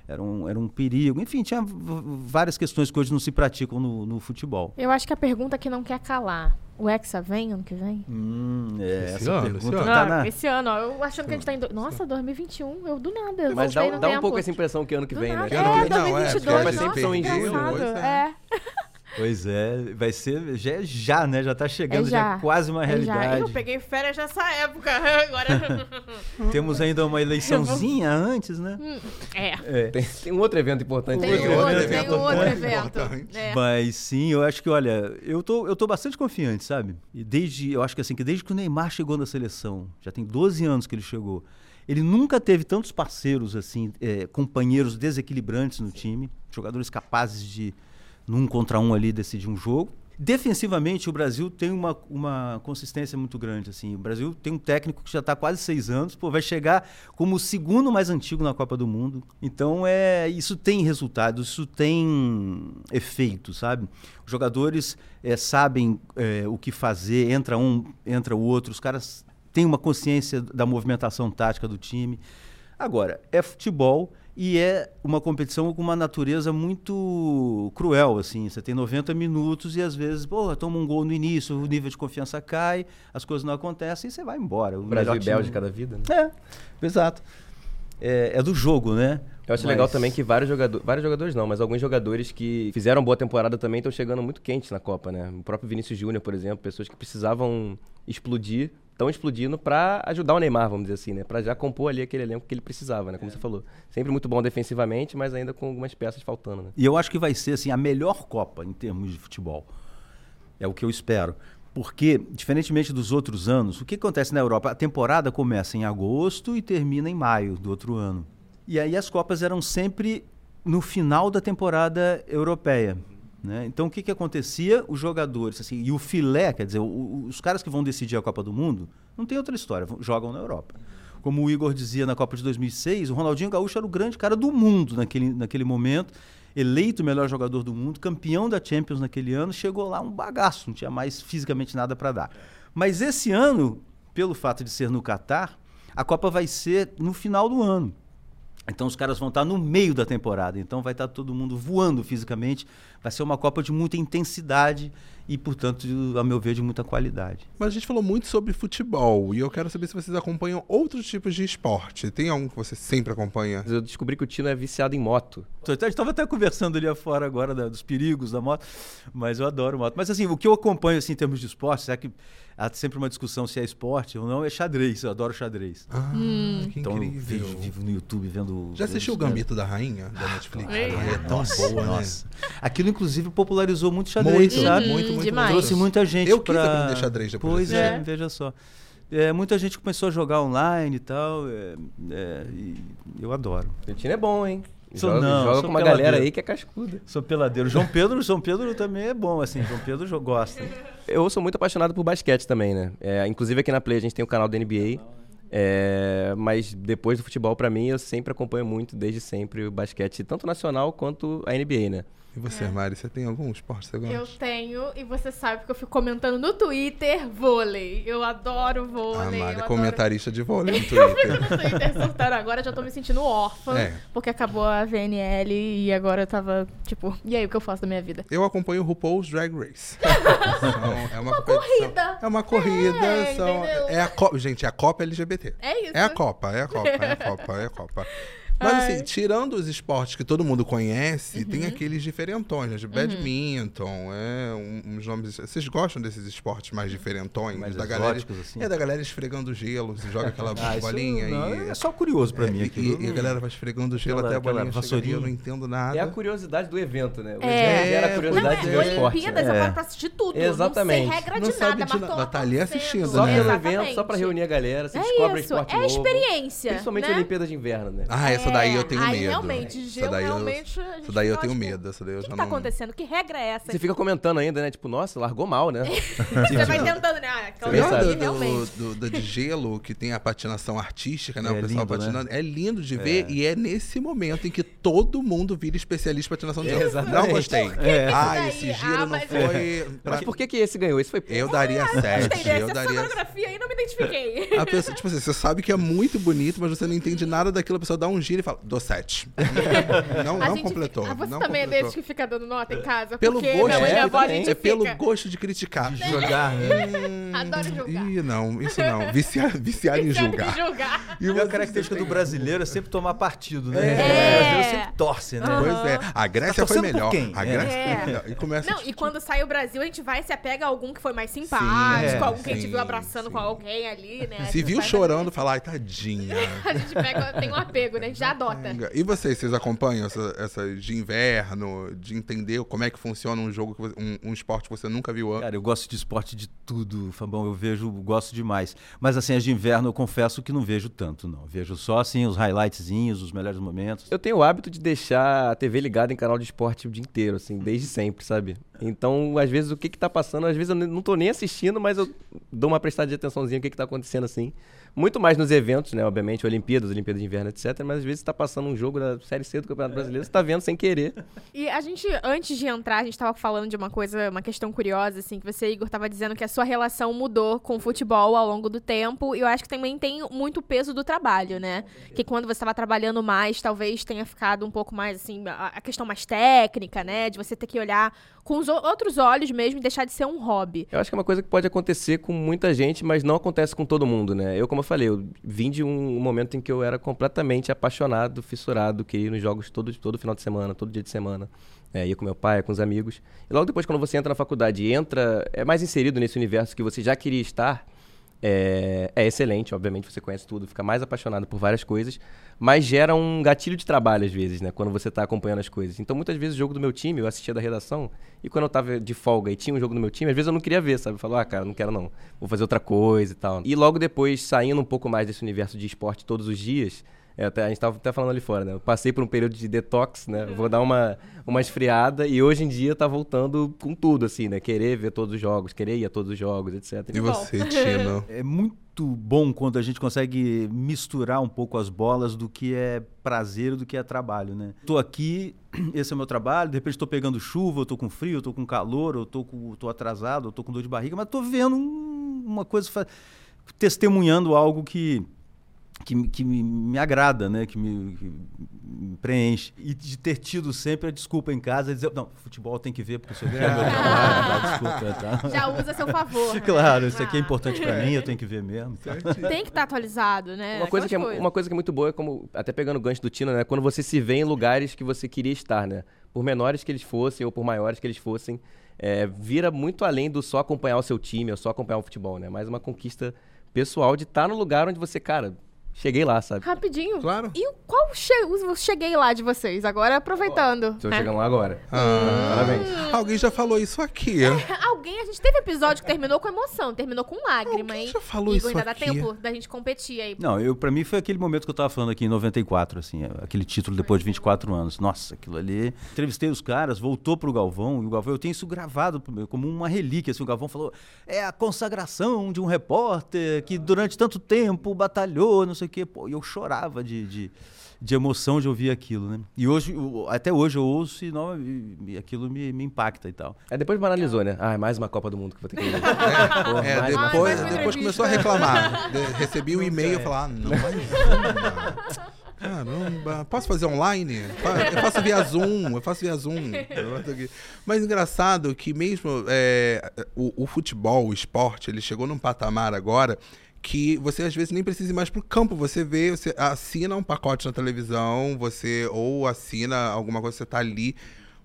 S4: era um, era um perigo. Enfim, tinha várias questões que hoje não se praticam no, no futebol.
S1: Eu acho que a pergunta que não quer calar. O Hexa vem ano que vem?
S4: Hum, é,
S2: esse essa ano,
S4: pergunta
S2: esse
S4: tá
S1: ano.
S4: na...
S1: Esse ano, ó, eu achando que a gente tá em... Do... Nossa, 2021, eu do nada. Eu
S3: Mas dá,
S1: dá
S3: um pouco essa impressão que ano que
S1: do
S3: vem,
S1: nada.
S3: né?
S1: É,
S2: Não, é,
S1: 2022,
S3: mas sempre
S1: nossa,
S3: são em julho,
S2: pois
S1: É.
S4: Pois é, vai ser já, já né? Já está chegando,
S1: É
S4: já.
S1: já.
S4: é quase uma
S1: É já.
S4: realidade.
S1: Eu peguei férias nessa época, agora...
S4: Temos ainda uma eleiçãozinha antes, né?
S1: é.
S4: É.
S3: Tem, tem um outro evento importante.
S1: Tem
S2: outro
S1: outro,
S2: evento
S1: tem outro
S2: importante.
S1: evento. É.
S4: Mas sim, eu acho que, olha, eu tô, eu tô bastante confiante, sabe? E desde, eu acho que assim, que desde que o Neymar chegou na seleção, já tem 12 anos que ele chegou, ele nunca teve tantos parceiros, assim, é, companheiros desequilibrantes no time, jogadores capazes de, num contra um ali, decidir um jogo. Defensivamente, o Brasil tem uma, uma consistência muito grande. Assim. O Brasil tem um técnico que já está quase seis anos, pô, vai chegar como o segundo mais antigo na Copa do Mundo. Então, é, isso tem resultado, isso tem efeito, sabe? Os jogadores é, sabem é, o que fazer, entra um, entra o outro, os caras têm uma consciência da movimentação tática do time. Agora, é futebol e é uma competição com uma natureza muito cruel, assim. Você tem 90 minutos e às vezes, pô, toma um gol no início, o nível de confiança cai, as coisas não acontecem e você vai embora. O
S3: Brasil e
S4: time-
S3: Bélgica da vida, né?
S4: É, exato. É, é do jogo, né?
S3: Eu acho
S4: Mas-
S3: legal também que vários jogadores, vários jogadores não, mas alguns jogadores que fizeram boa temporada também estão chegando muito quentes na Copa, né? O próprio Vinícius Júnior, por exemplo, pessoas que precisavam explodir, estão explodindo pra ajudar o Neymar, vamos dizer assim, né? Pra já compor ali aquele elenco que ele precisava, né? Como você falou. Sempre muito bom defensivamente, mas ainda com algumas peças faltando, né?
S4: E eu acho que vai ser assim a melhor Copa em termos de futebol. É o que eu espero. Porque, diferentemente dos outros anos, o que acontece na Europa? A temporada começa em agosto e termina em maio do outro ano. E aí as Copas eram sempre no final da temporada europeia. Né? Então o que, que acontecia? Os jogadores, assim, e o filé, quer dizer, o- os caras que vão decidir a Copa do Mundo, não tem outra história, jogam na Europa. Como o Igor dizia na Copa de 2006, o Ronaldinho Gaúcho era o grande cara do mundo naquele, naquele momento, eleito o melhor jogador do mundo, campeão da Champions naquele ano, chegou lá um bagaço, não tinha mais fisicamente nada para dar. Mas esse ano, pelo fato de ser no Catar, a Copa vai ser no final do ano. Então os caras vão estar no meio da temporada, então vai estar todo mundo voando fisicamente. Vai ser uma Copa de muita intensidade e, portanto, a meu ver, de muita qualidade.
S2: Mas a gente falou muito sobre futebol e eu quero saber se vocês acompanham outros tipos de esporte. Tem algum que você sempre acompanha?
S3: Eu descobri que o Tino é viciado em moto.
S4: A gente estava até conversando ali afora agora da- dos perigos da moto, mas eu adoro moto. Mas assim, o que eu acompanho assim, em termos de esporte, será que há sempre uma discussão se é esporte ou não, é xadrez. Eu adoro xadrez.
S2: Ah, que
S4: então eu
S2: incrível.
S4: vejo, vivo no YouTube vendo.
S2: Já assistiu o Gambito da Rainha, da Netflix? Ai, é tão
S4: Nossa,
S2: boa,
S4: nossa.
S2: né?
S4: Aquilo, inclusive, popularizou muito xadrez,
S2: Muito,
S4: sabe?
S2: muito, muito.
S1: demais.
S2: muito.
S4: Trouxe muita gente
S2: Eu quis
S4: pra...
S2: aprender xadrez depois
S4: Pois é,
S1: filme.
S4: veja só. É, muita gente começou a jogar online e tal. é, é, e eu adoro.
S3: O Tino é bom, hein?
S4: Sou
S3: joga
S4: não,
S3: joga
S4: sou
S3: com uma
S4: peladeiro.
S3: galera aí que é cascuda.
S4: Sou peladeiro. João Pedro, João Pedro também é bom, assim. João Pedro gosta.
S3: Eu sou muito apaixonado por basquete também, né? É, inclusive aqui na Play a gente tem o canal da NBA. é, mas depois do futebol, pra mim, eu sempre acompanho muito, desde sempre, o basquete, tanto nacional quanto a NBA, né?
S2: E você, Mari, você tem algum esporte que você gosta?
S1: Eu tenho, e você sabe porque eu fico comentando no Twitter vôlei. Eu adoro
S2: A
S1: vôlei.
S2: Mari é
S1: adoro...
S2: comentarista de vôlei no
S1: Eu fico
S2: Twitter.
S1: no Twitter surtando agora, já tô me sentindo órfã.
S2: É.
S1: Porque acabou a VNL e agora eu tava, tipo, e aí, o que eu faço da minha vida?
S2: Eu acompanho o RuPaul's Drag Race. Então, é uma, competição-
S1: corrida.
S2: É uma corrida.
S1: É,
S2: são- é a Copa. Gente, é a Copa LGBT.
S1: É isso.
S2: É a Copa, é a Copa, é a Copa, é a Copa. Mas
S1: Ai.
S2: assim, tirando os esportes que todo mundo conhece,
S1: Uhum.
S2: tem aqueles diferentões, né? De badminton, é, um- uns nomes... Vocês gostam desses esportes mais diferentões?
S4: Mais
S2: da galera,
S4: assim?
S2: É, da galera esfregando gelo, você joga aquela
S4: Ah, isso
S2: bolinha
S4: não,
S2: e...
S4: É só curioso pra
S2: é,
S4: mim
S2: e-
S4: aquilo.
S2: e, a galera vai esfregando o gelo
S4: Aquela-
S2: até a bolinha chegar eu não entendo nada.
S3: É a curiosidade do evento, né? O
S1: É.
S3: evento gera a
S2: É,
S3: curiosidade
S2: pois
S3: de
S2: é.
S3: ver o esporte.
S1: Olimpíadas,
S3: né?
S1: eu
S3: É.
S1: paro pra assistir tudo.
S3: Exatamente.
S1: Não sei regra
S2: Não
S1: de
S2: sabe
S1: nada,
S2: de
S1: mas
S2: tá ali
S1: torcendo.
S2: assistindo,
S3: Só
S2: né?
S3: pelo evento, só pra reunir a galera, você
S1: É
S3: descobre
S1: isso,
S3: esporte
S1: é experiência.
S3: Principalmente
S1: né?
S3: Olimpíadas de Inverno, né?
S2: Ah, essa daí eu tenho
S1: Aí,
S2: medo.
S1: realmente,
S2: Essa
S1: gelo
S2: daí eu-
S1: realmente.
S2: Essa daí eu tenho
S1: tipo,
S2: medo. Essa daí eu
S1: O que,
S2: já
S1: que tá
S2: não...
S1: acontecendo? Que regra é essa?
S3: Você fica comentando ainda, né? Tipo, nossa, largou mal, né?
S1: Você vai tentando, né? Ah, aquela
S2: do,
S1: realmente.
S2: do, do- de gelo, que tem a patinação artística, né?
S4: É
S2: o pessoal
S4: lindo, né?
S2: patinando. É lindo de ver e é nesse momento em que todo mundo vira especialista em patinação de gelo.
S3: Exatamente.
S2: Não gostei.
S4: É.
S2: Ah, esse
S1: Ah,
S2: giro não
S1: mas-
S2: foi...
S3: Mas por que que esse ganhou? Esse foi...
S2: Eu daria
S1: Gostei
S2: sete.
S1: dessa
S2: Eu daria...
S1: fotografia aí, não identifiquei.
S2: A pessoa, tipo assim, você sabe que é muito bonito, mas você não entende nada daquilo. A pessoa dá um giro e fala, dou sete. Não,
S1: A
S2: não
S1: gente
S2: completou.
S1: Ah, você
S2: não
S1: também é
S2: completou.
S1: desses que fica dando nota em casa?
S2: Pelo
S1: porque
S2: gosto,
S1: minha mãe minha avó a
S3: é,
S1: gente
S2: é pelo
S1: fica.
S2: gosto de criticar.
S4: De jogar, né?
S2: Hum,
S1: Adoro julgar.
S2: Ih, não, isso não. Viciar, viciar em julgar.
S1: julgar.
S2: E
S4: E a
S2: você-
S4: característica do brasileiro é sempre tomar partido, né?
S2: É.
S4: O brasileiro sempre torce, né?
S2: Pois é. A Grécia
S4: Tá
S2: foi melhor.
S4: quem?
S2: A
S4: É.
S2: Grécia
S1: É.
S2: foi melhor. E começa
S1: Não, e quando sai o Brasil, a gente vai e se apega a algum que foi mais
S2: Sim,
S1: simpático,
S4: é,
S1: algum que a gente
S2: sim,
S1: viu abraçando
S2: sim.
S1: com alguém ali, né?
S2: Se viu chorando, fala, ai, tadinha.
S1: A gente pega, tem um apego, né? A gente já adota.
S2: E vocês, vocês acompanham essa, essa de inverno, de entender como é que funciona um jogo, que você- um, um esporte que você nunca viu antes?
S4: Cara, eu gosto de esporte de tudo, Fabão. Eu vejo, gosto demais. Mas assim, as de inverno eu confesso que não vejo tanto, não. Vejo só assim os highlightzinhos, os melhores momentos.
S3: Eu tenho o hábito de deixar a TV ligada em canal de esporte o dia inteiro, assim, desde sempre, sabe? Então, às vezes, o que que tá passando, às vezes eu não tô nem assistindo, mas eu dou uma prestada de atençãozinha o que que tá acontecendo, assim. Muito mais nos eventos, né? Obviamente, Olimpíadas, Olimpíadas de Inverno, etc. Mas às vezes tá passando um jogo da Série C do Campeonato Brasileiro, você tá vendo sem querer.
S1: E a gente, antes de entrar, a gente tava falando de uma coisa, uma questão curiosa, assim, que você, Igor, tava dizendo que a sua relação mudou com o futebol ao longo do tempo. E eu acho que também tem muito peso do trabalho, né? Que quando você tava trabalhando mais, talvez tenha ficado um pouco mais, assim, a questão mais técnica, né? De você ter que olhar com os outros olhos mesmo e deixar de ser um hobby.
S3: Eu acho que é uma coisa que pode acontecer com muita gente, mas não acontece com todo mundo, né? Eu, como eu falei, eu vim de um momento em que eu era completamente apaixonado, fissurado, queria ir nos jogos todo, todo final de semana, todo dia de semana. É, ia com meu pai, com os amigos. E logo depois, quando você entra na faculdade e entra, é mais inserido nesse universo que você já queria estar, é, é excelente, obviamente, você conhece tudo, fica mais apaixonado por várias coisas, mas gera um gatilho de trabalho às vezes, né? Quando você está acompanhando as coisas. Então, muitas vezes, o jogo do meu time, eu assistia da redação, e quando eu tava de folga e tinha um jogo do meu time, às vezes eu não queria ver, sabe? Eu falava, ah, cara, não quero não, vou fazer outra coisa e tal. E logo depois, saindo um pouco mais desse universo de esporte todos os dias, é, até, a gente tava até falando ali fora, né? Eu passei por um período de detox, né? Vou dar uma, uma esfriada e hoje em dia tá voltando com tudo, assim, né? Querer ver todos os jogos, querer ir a todos os jogos, etc.
S2: E você, Tino?
S4: É muito bom quando a gente consegue misturar um pouco as bolas do que é prazer e do que é trabalho, né? Tô aqui, esse é o meu trabalho, de repente tô pegando chuva, eu tô com frio, eu tô com calor, eu tô, com, tô atrasado, eu tô com dor de barriga, mas tô vendo um- uma coisa, testemunhando algo que que, me- que me, me agrada, né? Que me, que me preenche. E de ter tido sempre a desculpa em casa, dizer, não, futebol tem que ver, porque isso aqui é meu trabalho, tá? desculpa. Tá?
S1: Já usa a seu favor. né?
S4: Claro, isso aqui é
S1: Ah.
S4: importante pra mim, eu tenho que ver mesmo.
S1: Tem que estar atualizado, né?
S3: Uma coisa, que é, uma coisa que é muito boa é como, até pegando o gancho do Tino, né? Quando você se vê em lugares que você queria estar, né? Por menores que eles fossem ou por maiores que eles fossem, é, vira muito além do só acompanhar o seu time ou só acompanhar o futebol, né? Mais uma conquista pessoal de estar no lugar onde você, cara, cheguei lá, sabe?
S1: Rapidinho.
S2: Claro.
S1: E qual che o cheguei lá de vocês? Agora aproveitando.
S3: Estou
S1: né?
S3: chegando lá agora.
S2: Ah,
S3: Parabéns.
S2: Alguém já falou isso aqui.
S1: Alguém, a gente teve episódio que terminou com emoção, terminou com lágrima,
S2: Alguém
S1: hein?
S2: já falou
S1: Igor,
S2: isso
S1: ainda
S2: aqui?
S1: dá tempo da gente competir aí.
S4: Não, eu, pra mim foi aquele momento que eu tava falando aqui em 94, assim, aquele título depois de 24 anos. Nossa, aquilo ali. Entrevistei os caras, voltou pro Galvão, e o Galvão, eu tenho isso gravado como uma relíquia, assim, o Galvão falou, é a consagração de um repórter que durante tanto tempo batalhou, não sei o quê. Pô, e eu chorava de, de, de emoção de ouvir aquilo, né? E hoje, até hoje eu ouço e, não, e- e aquilo me, me impacta e tal.
S3: Aí depois banalizou, né? Ah, mais uma Copa do Mundo que vou ter que ir. Porra,
S2: É,
S1: Ai,
S2: depois, depois começou a reclamar. De- recebi um e-mail e falar, ah, não, mais. Caramba, posso fazer online? Eu faço via Zoom, eu faço via Zoom. Mas engraçado que mesmo é, o, o futebol, o esporte, ele chegou num patamar agora que você às vezes nem precisa ir mais pro campo. Você vê, você assina um pacote na televisão, você ou assina alguma coisa, você tá ali.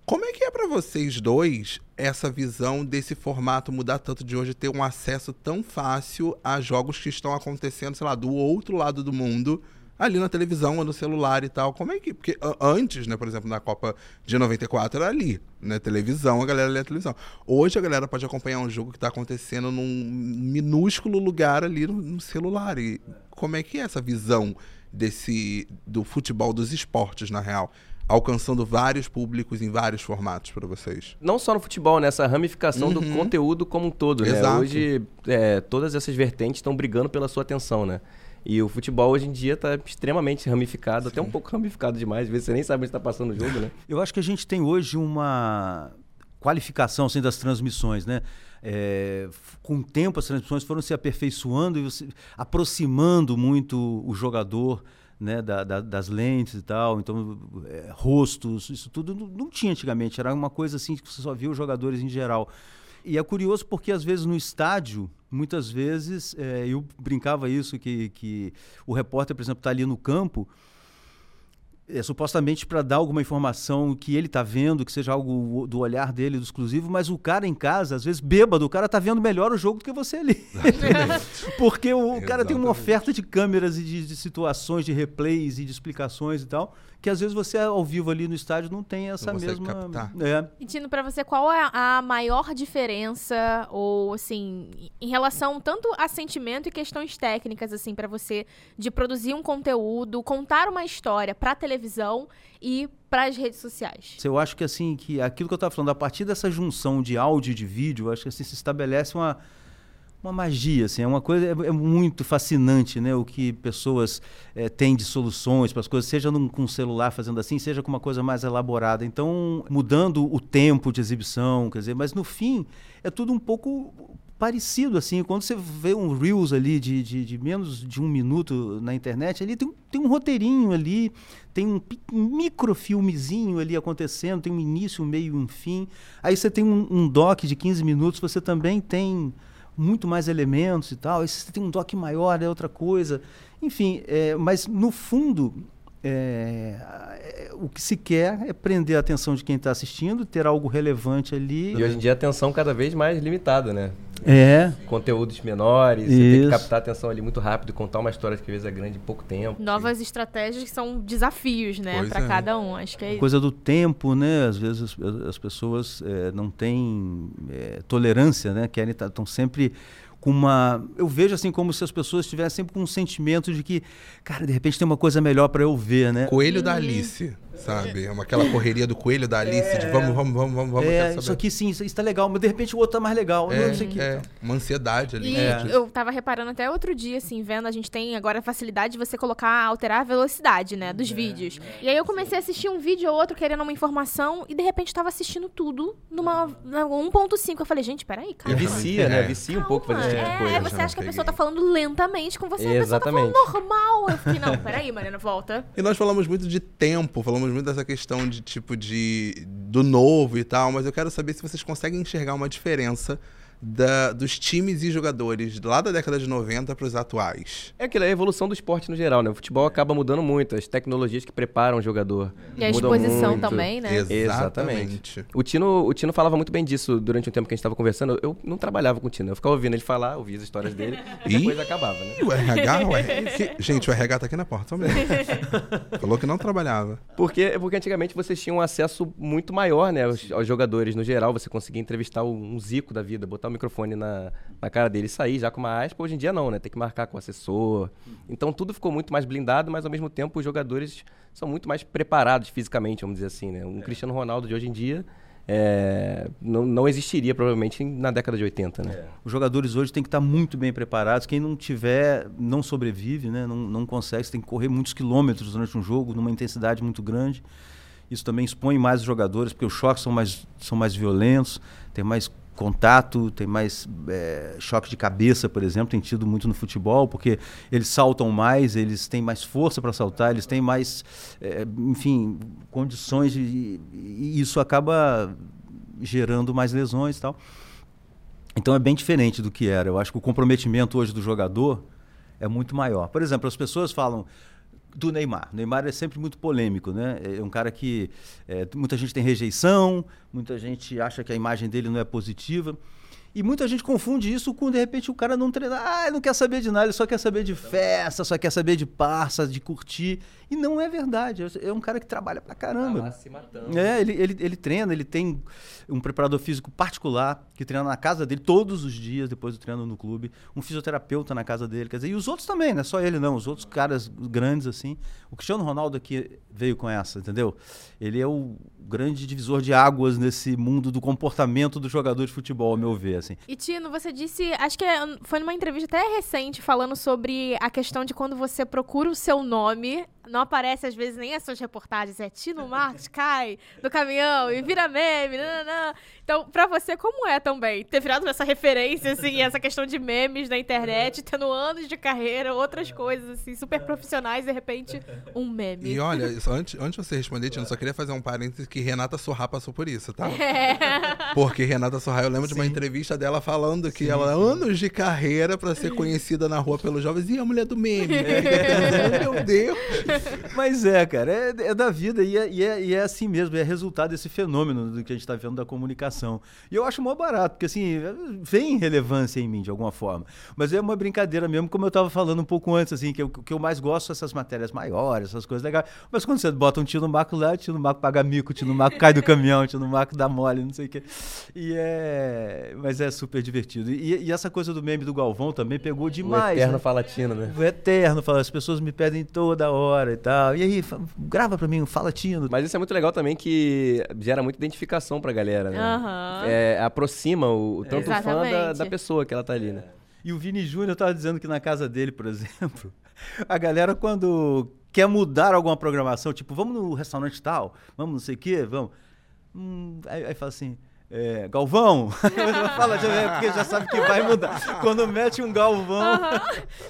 S2: Como é que é pra vocês dois essa visão desse formato mudar tanto de hoje ter um acesso tão fácil a jogos que estão acontecendo, sei lá, do outro lado do mundo, ali na televisão ou no celular e tal? Como é que. Porque antes, né, por exemplo, na Copa de 94 era ali, né? Televisão, a galera lia a televisão. Hoje a galera pode acompanhar um jogo que tá acontecendo num minúsculo lugar ali no, no celular. E como é que é essa visão desse do futebol, dos esportes, na real? Alcançando vários públicos em vários formatos pra vocês.
S3: não só no futebol, nessa ramificação do
S2: Uhum.
S3: conteúdo como um todo, né?
S2: Exato.
S3: Hoje, é, todas essas vertentes estão brigando pela sua atenção, né? E o futebol hoje em dia está extremamente ramificado, até um pouco ramificado demais. Às vezes você nem sabe onde está passando o jogo, né?
S4: Eu acho que a gente tem hoje uma qualificação assim, das transmissões, né? É, com o tempo as transmissões foram se aperfeiçoando e você- aproximando muito o jogador né, da- da- das lentes e tal, então é, rostos, isso tudo não, não tinha antigamente, era uma coisa assim que você só via os jogadores em geral. E é curioso porque às vezes no estádio, muitas vezes, é, eu brincava isso, que, que o repórter, por exemplo, está ali no campo, é, supostamente para dar alguma informação que ele está vendo, que seja algo do olhar dele, do exclusivo, mas o cara em casa, às vezes bêbado, o cara tá vendo melhor o jogo do que você ali. Porque o cara tem uma
S2: Exatamente.
S4: oferta de câmeras e de, de situações, de replays e de explicações e tal, que às vezes você ao vivo ali no estádio não tem essa
S2: consegue
S4: mesma.
S2: captar.
S4: É.
S1: E Tino, pra você, qual é a maior diferença, ou assim, em relação tanto a sentimento e questões técnicas, assim, pra você, de produzir um conteúdo, contar uma história pra televisão e pras redes sociais?
S4: Eu acho que assim, que aquilo que eu estava falando, a partir dessa junção de áudio e de vídeo, acho que assim, se estabelece uma, uma magia, assim, é uma coisa, é, é muito fascinante, né? O que pessoas é, têm de soluções para as coisas, seja num, com um celular fazendo assim, seja com uma coisa mais elaborada. Então, mudando o tempo de exibição, quer dizer, mas no fim é tudo um pouco parecido assim. Quando você vê um Reels ali de, de, de, menos de um minuto na internet, ali tem, tem um roteirinho ali, tem um, microfilmezinho ali acontecendo, tem um início, um meio e um fim. Aí você tem um, um doc de 15 minutos, você também tem muito mais elementos e tal. Aí você tem um doc maior, é outra coisa. Enfim, é, mas no fundo é, é, o que se quer é prender a atenção de quem está assistindo, ter algo relevante ali.
S3: E hoje em dia a atenção cada vez mais limitada, né?
S4: É.
S3: Conteúdos menores, Isso. você tem que captar a atenção ali muito rápido, contar uma história que às vezes é grande em pouco tempo.
S1: Novas estratégias que são desafios, né, para é. cada um. Acho que é
S4: Coisa do tempo, né? Às vezes as, as pessoas é, não têm é, tolerância, né? Querem estão tá, sempre com uma. Eu vejo assim como se as pessoas estivessem sempre com um sentimento de que, cara, de repente tem uma coisa melhor para eu ver, né?
S2: Coelho da Alice sabe? É uma, aquela correria do coelho da Alice, é, de vamos, vamos, vamos, vamos, vamos.
S4: É, isso aqui sim, isso, está legal, mas de repente o outro tá mais legal.
S2: É,
S4: não sei que,
S2: é, uma ansiedade ali.
S1: E
S2: é.
S1: eu tava reparando até outro dia, assim, vendo, a gente tem agora a facilidade de você colocar, alterar a velocidade, né, dos é, vídeos. E aí eu comecei a assistir um vídeo ou outro querendo uma informação e de repente tava assistindo tudo numa 1.5. Eu falei, gente, peraí, cara.
S3: E vicia, né? Vicia um pouco fazer esse tipo de coisa.
S1: É, você acha que a pessoa tá falando lentamente com você, Exatamente. a pessoa tá falando normal. Eu fiquei, não, peraí, Mariana, volta.
S2: E nós falamos muito de tempo, falamos muito dessa questão de tipo de do novo e tal, mas eu quero saber se vocês conseguem enxergar uma diferença da, dos times e jogadores lá da década de 90 para os atuais?
S3: É aquela é a evolução do esporte no geral, né? O futebol acaba mudando muito, as tecnologias que preparam o jogador.
S1: E a exposição muito. também, né?
S2: Exatamente.
S3: O Tino, o Tino falava muito bem disso durante o tempo que a gente estava conversando. Eu não trabalhava com o Tino, eu ficava ouvindo ele falar, ouvia as histórias dele e depois acabava, né?
S2: O RH, o RH gente, o RH tá aqui na porta também. Falou que não trabalhava.
S3: Porque, porque antigamente vocês tinham um acesso muito maior, né, aos, aos jogadores no geral, você conseguia entrevistar um Zico da vida, botar o microfone na, na cara dele e sair já com uma aspa. Hoje em dia não, né? Tem que marcar com o assessor. Então tudo ficou muito mais blindado, mas ao mesmo tempo os jogadores são muito mais preparados fisicamente, vamos dizer assim, né? Um é. Cristiano Ronaldo de hoje em dia é, não, não existiria provavelmente na década de 80, né? É.
S4: Os jogadores hoje têm que estar muito bem preparados. Quem não tiver, não sobrevive, né? Não, não consegue. Você tem que correr muitos quilômetros durante um jogo, numa intensidade muito grande. Isso também expõe mais os jogadores, porque os choques são mais, são mais violentos, tem mais contato, tem mais é, choque de cabeça, por exemplo, tem tido muito no futebol, porque eles saltam mais, eles têm mais força para saltar, eles têm mais, é, enfim, condições de, e isso acaba gerando mais lesões e tal. Então é bem diferente do que era. Eu acho que o comprometimento hoje do jogador é muito maior. Por exemplo, as pessoas falam do Neymar. O Neymar é sempre muito polêmico, né? É um cara que é, muita gente tem rejeição, muita gente acha que a imagem dele não é positiva. E muita gente confunde isso com, de repente, o cara não treinar. Ah, ele não quer saber de nada, ele só quer saber de festa, só quer saber de parça, de curtir. E não é verdade. É um cara que trabalha pra caramba. Tá
S3: se matando.
S4: É, ele, ele, ele treina, ele tem um preparador físico particular que treina na casa dele todos os dias depois do treino no clube. Um fisioterapeuta na casa dele. Quer dizer, e os outros também, não é só ele, não. Os outros caras grandes, assim. O Cristiano Ronaldo aqui veio com essa, entendeu? Ele é o grande divisor de águas nesse mundo do comportamento do jogador de futebol, ao meu ver, assim.
S1: E Tino, você disse, acho que é, foi numa entrevista até recente falando sobre a questão de quando você procura o seu nome não aparece às vezes nem as suas reportagens, é Tino Marcos cai do caminhão e vira meme, não, não, não. Então, pra você, como é também ter virado essa referência, assim, essa questão de memes na internet, tendo anos de carreira, outras coisas, assim, super profissionais, de repente, um meme.
S2: E olha, antes, antes de você responder, Tino, só queria fazer um parênteses que Renata Sorra passou por isso, tá? É. Porque Renata Sorra, eu lembro Sim. de uma entrevista dela falando que Sim. ela anos de carreira pra ser conhecida na rua pelos jovens, e a mulher do meme. É. Meu Deus!
S4: Mas é, cara, é, é da vida e é, e é, e, é, assim mesmo, é resultado desse fenômeno do que a gente está vendo da comunicação. E eu acho mó barato, porque assim, vem relevância em mim de alguma forma. Mas é uma brincadeira mesmo, como eu estava falando um pouco antes, assim, que o que eu mais gosto são essas matérias maiores, essas coisas legais. Mas quando você bota um tio no maco lá, o tio no maco paga mico, o tio no maco cai do caminhão, o tio no maco dá mole, não sei o quê. E é. Mas é super divertido. E, e essa coisa do meme do Galvão também pegou demais.
S3: O eterno né? falatino, né?
S4: O eterno fala, as pessoas me pedem toda hora e tal. E aí, grava pra mim um falatino.
S3: Mas isso é muito legal também que gera muita identificação pra galera, né? Uhum. É, aproxima o, tanto o fã da, da, pessoa que ela tá ali, né?
S4: E o Vini Júnior estava dizendo que na casa dele, por exemplo, a galera quando quer mudar alguma programação, tipo, vamos no restaurante tal, vamos não sei o quê, vamos. Hum, aí, aí fala assim, é, Galvão, fala já, é, porque já sabe que vai mudar. Quando mete um Galvão.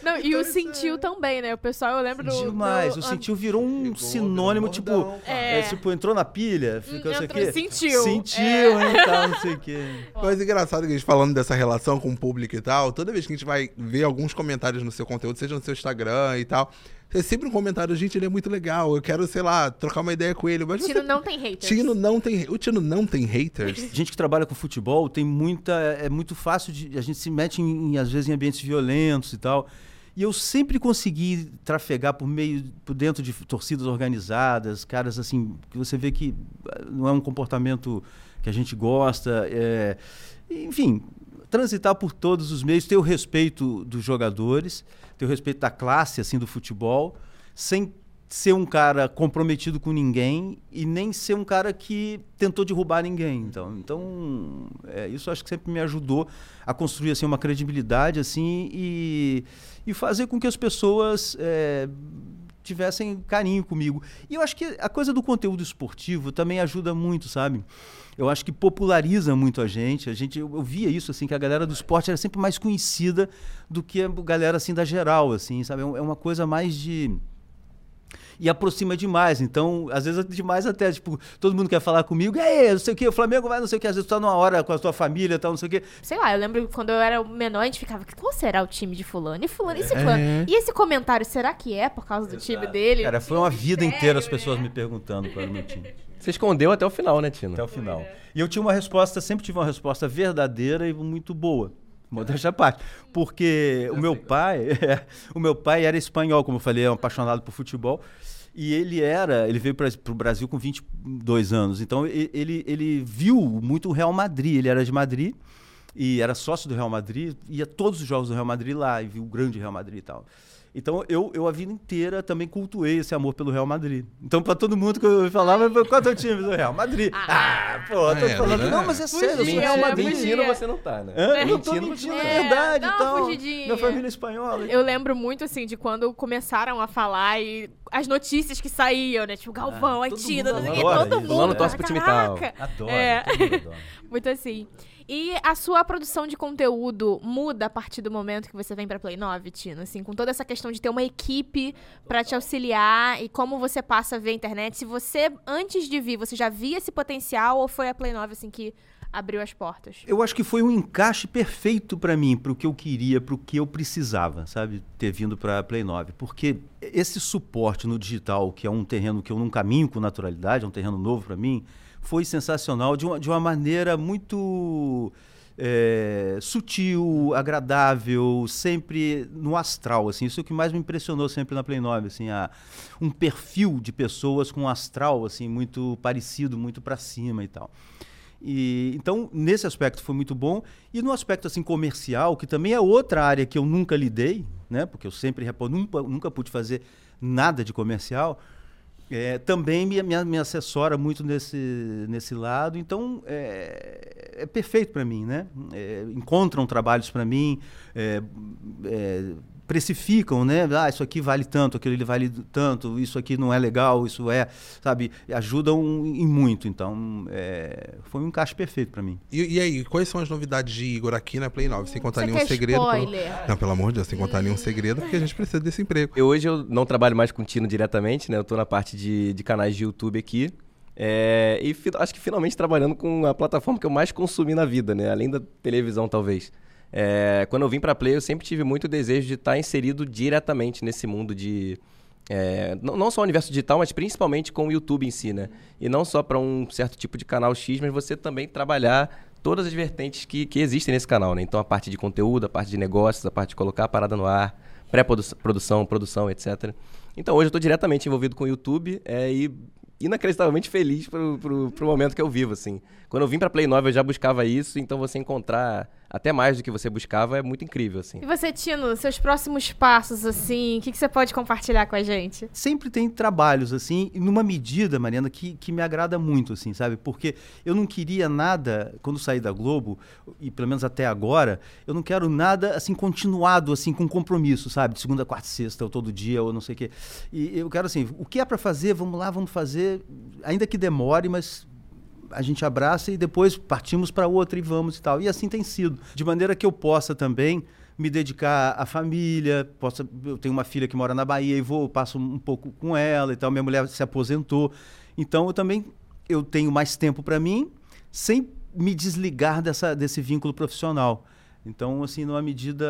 S1: Não, e o sentiu também, né? O pessoal, eu lembro do.
S4: Demais,
S1: do,
S4: o sentiu virou um
S2: Ficou,
S4: sinônimo,
S2: virou
S4: tipo,
S1: É.
S4: é, tipo, entrou na pilha, ficou não sei o quê.
S1: sentiu.
S4: Sentiu,
S1: É.
S4: hein, tal, não sei o quê.
S2: Coisa engraçada que a gente falando dessa relação com o público e tal, toda vez que a gente vai ver alguns comentários no seu conteúdo, seja no seu Instagram e tal, é sempre um comentário, gente, ele é muito legal, eu quero, sei lá, trocar uma ideia com ele. Mas
S1: Tino
S2: você...
S1: não tem haters.
S2: Tino não tem. O Tino não tem haters.
S4: gente que trabalha com futebol tem muita. É muito fácil de. A gente se mete, em, às vezes, em ambientes violentos e tal. E eu sempre consegui trafegar por meio, por dentro de torcidas organizadas, caras assim, que você vê que ah, não é um comportamento que a gente gosta. é, enfim, transitar por todos os meios, ter o respeito dos jogadores, ter o respeito da classe assim do futebol, sem ser um cara comprometido com ninguém e nem ser um cara que tentou derrubar ninguém. Então, então é, isso acho que sempre me ajudou a construir assim uma credibilidade assim e, e fazer com que as pessoas é, tivessem carinho comigo. E eu acho que a coisa do conteúdo esportivo também ajuda muito, sabe? Eu acho que populariza muito a gente. A gente eu, eu via isso assim que a galera do esporte era sempre mais conhecida do que a galera assim da geral, assim, sabe? É é uma coisa mais de e aproxima demais. Então, às vezes é demais até, tipo, todo mundo quer falar comigo, e aí, não sei o que, o Flamengo vai não sei o que, às vezes tu tá numa hora com a tua família, tal, não sei o que.
S1: Sei lá, eu lembro quando eu era menor, a gente ficava, qual será o time de fulano? E fulano, e ciclano?
S2: É.
S1: E esse comentário, será que é por causa do time dele?
S4: Cara, foi uma vida inteira as pessoas me perguntando qual era o meu time.
S3: Você escondeu até o final, né, Tino?
S4: Até o final. E eu tinha uma resposta, sempre tive uma resposta verdadeira e muito boa. Modéstia à parte. Porque o meu pai, o meu pai era espanhol, como eu falei, é um apaixonado por futebol. E ele era, ele veio para o Brasil com 22 anos. Então ele, ele viu muito o Real Madrid. Ele era de Madrid e era sócio do Real Madrid, ia a todos os jogos do Real Madrid lá e viu o grande Real Madrid e tal. Então eu, eu a vida inteira também cultuei esse amor pelo Real Madrid. Então para todo mundo que eu falava, qual é o teu time do Real Madrid? Ah, pô, eu tô
S2: É,
S4: falando,
S2: né?
S4: não, mas é sério, eu sou
S1: Fugia,
S4: Real
S1: né?
S4: Madrid.
S3: Mentindo você não tá, né?
S4: Hã? Eu não tô
S3: Mentindo
S4: mentindo, é
S1: É,
S4: verdade e
S1: uma
S4: tal.
S1: fugidinha.
S4: Minha família é espanhola.
S1: Eu lembro muito, assim, de quando começaram a falar e as notícias que saíam, né? Tipo, Galvão,
S4: Ah,
S1: a
S4: todo mundo adora
S1: todo mundo.
S3: Fulano torce pro time tal.
S4: Adoro,
S1: É.
S4: todo mundo adora.
S1: Muito assim. E a sua produção de conteúdo muda a partir do momento que você vem pra Play 9, Tino? Assim, com toda essa questão de ter uma equipe pra te auxiliar e como você passa a ver a internet. Se você, antes de vir, você já via esse potencial ou foi a Play 9, assim, que abriu as portas?
S4: Eu acho que foi um encaixe perfeito para mim, para o que eu queria, para o que eu precisava, sabe? Ter vindo para Play 9. Porque esse suporte no digital, que é um terreno que eu não caminho com naturalidade, é um terreno novo para mim, foi sensacional de uma, de uma maneira muito é, sutil, agradável, sempre no astral, assim. Isso é o que mais me impressionou sempre na Play 9, assim, a, um perfil de pessoas com um astral, assim, muito parecido, muito para cima e tal. E, então, nesse aspecto foi muito bom. E no aspecto assim comercial, que também é outra área que eu nunca lidei, né? Porque eu sempre nunca, nunca pude fazer nada de comercial. é, também me, me, me assessora muito nesse, nesse lado. Então, é, é perfeito para mim, né? É, encontram trabalhos para mim, é, é, precificam, né? Ah, isso aqui vale tanto, aquilo ali vale tanto, isso aqui não é legal, isso é, sabe? Ajudam em muito. Então, é, foi um encaixe perfeito para mim.
S2: E, e aí, quais são as novidades de Igor aqui na Play 9? Sem contar
S1: Você
S2: nenhum
S1: quer
S2: segredo. pelo-? Não, pelo amor de Deus, sem contar nenhum segredo, porque a gente precisa desse emprego.
S3: Eu, hoje eu não trabalho mais com o Tino diretamente, né? Eu tô na parte de, de canais de YouTube aqui. É, e fi- acho que finalmente trabalhando com a plataforma que eu mais consumi na vida, né? Além da televisão, talvez. É, quando eu vim pra Play, eu sempre tive muito desejo de estar inserido diretamente nesse mundo de. é, não, só o universo digital, mas principalmente com o YouTube em si, né? E não só para um certo tipo de canal X, mas você também trabalhar todas as vertentes que, que existem nesse canal, né? Então a parte de conteúdo, a parte de negócios, a parte de colocar a parada no ar, pré-produção, produção, etc. Então hoje eu estou diretamente envolvido com o YouTube é, e inacreditavelmente feliz pro, pro momento que eu vivo, assim. Quando eu vim pra Play 9 eu já buscava isso, então você encontrar até mais do que você buscava, é muito incrível, assim.
S1: E você, Tino, seus próximos passos, assim, o que, que você pode compartilhar com a gente?
S4: Sempre tem trabalhos, assim, numa medida, Mariana, que, que me agrada muito, assim, sabe? Porque eu não queria nada, quando saí da Globo, e pelo menos até agora, eu não quero nada, assim, continuado, assim, com compromisso, sabe? De segunda, quarta, sexta, ou todo dia, ou não sei o quê. E eu quero, assim, o que é para fazer, vamos lá, vamos fazer, ainda que demore, mas a gente abraça e depois partimos para outra e vamos e tal. E assim tem sido. De maneira que eu possa também me dedicar à família, possa, eu tenho uma filha que mora na Bahia e vou, passo um pouco com ela e tal, minha mulher se aposentou. Então eu também eu tenho mais tempo para mim sem me desligar dessa, desse vínculo profissional. Então, assim, numa medida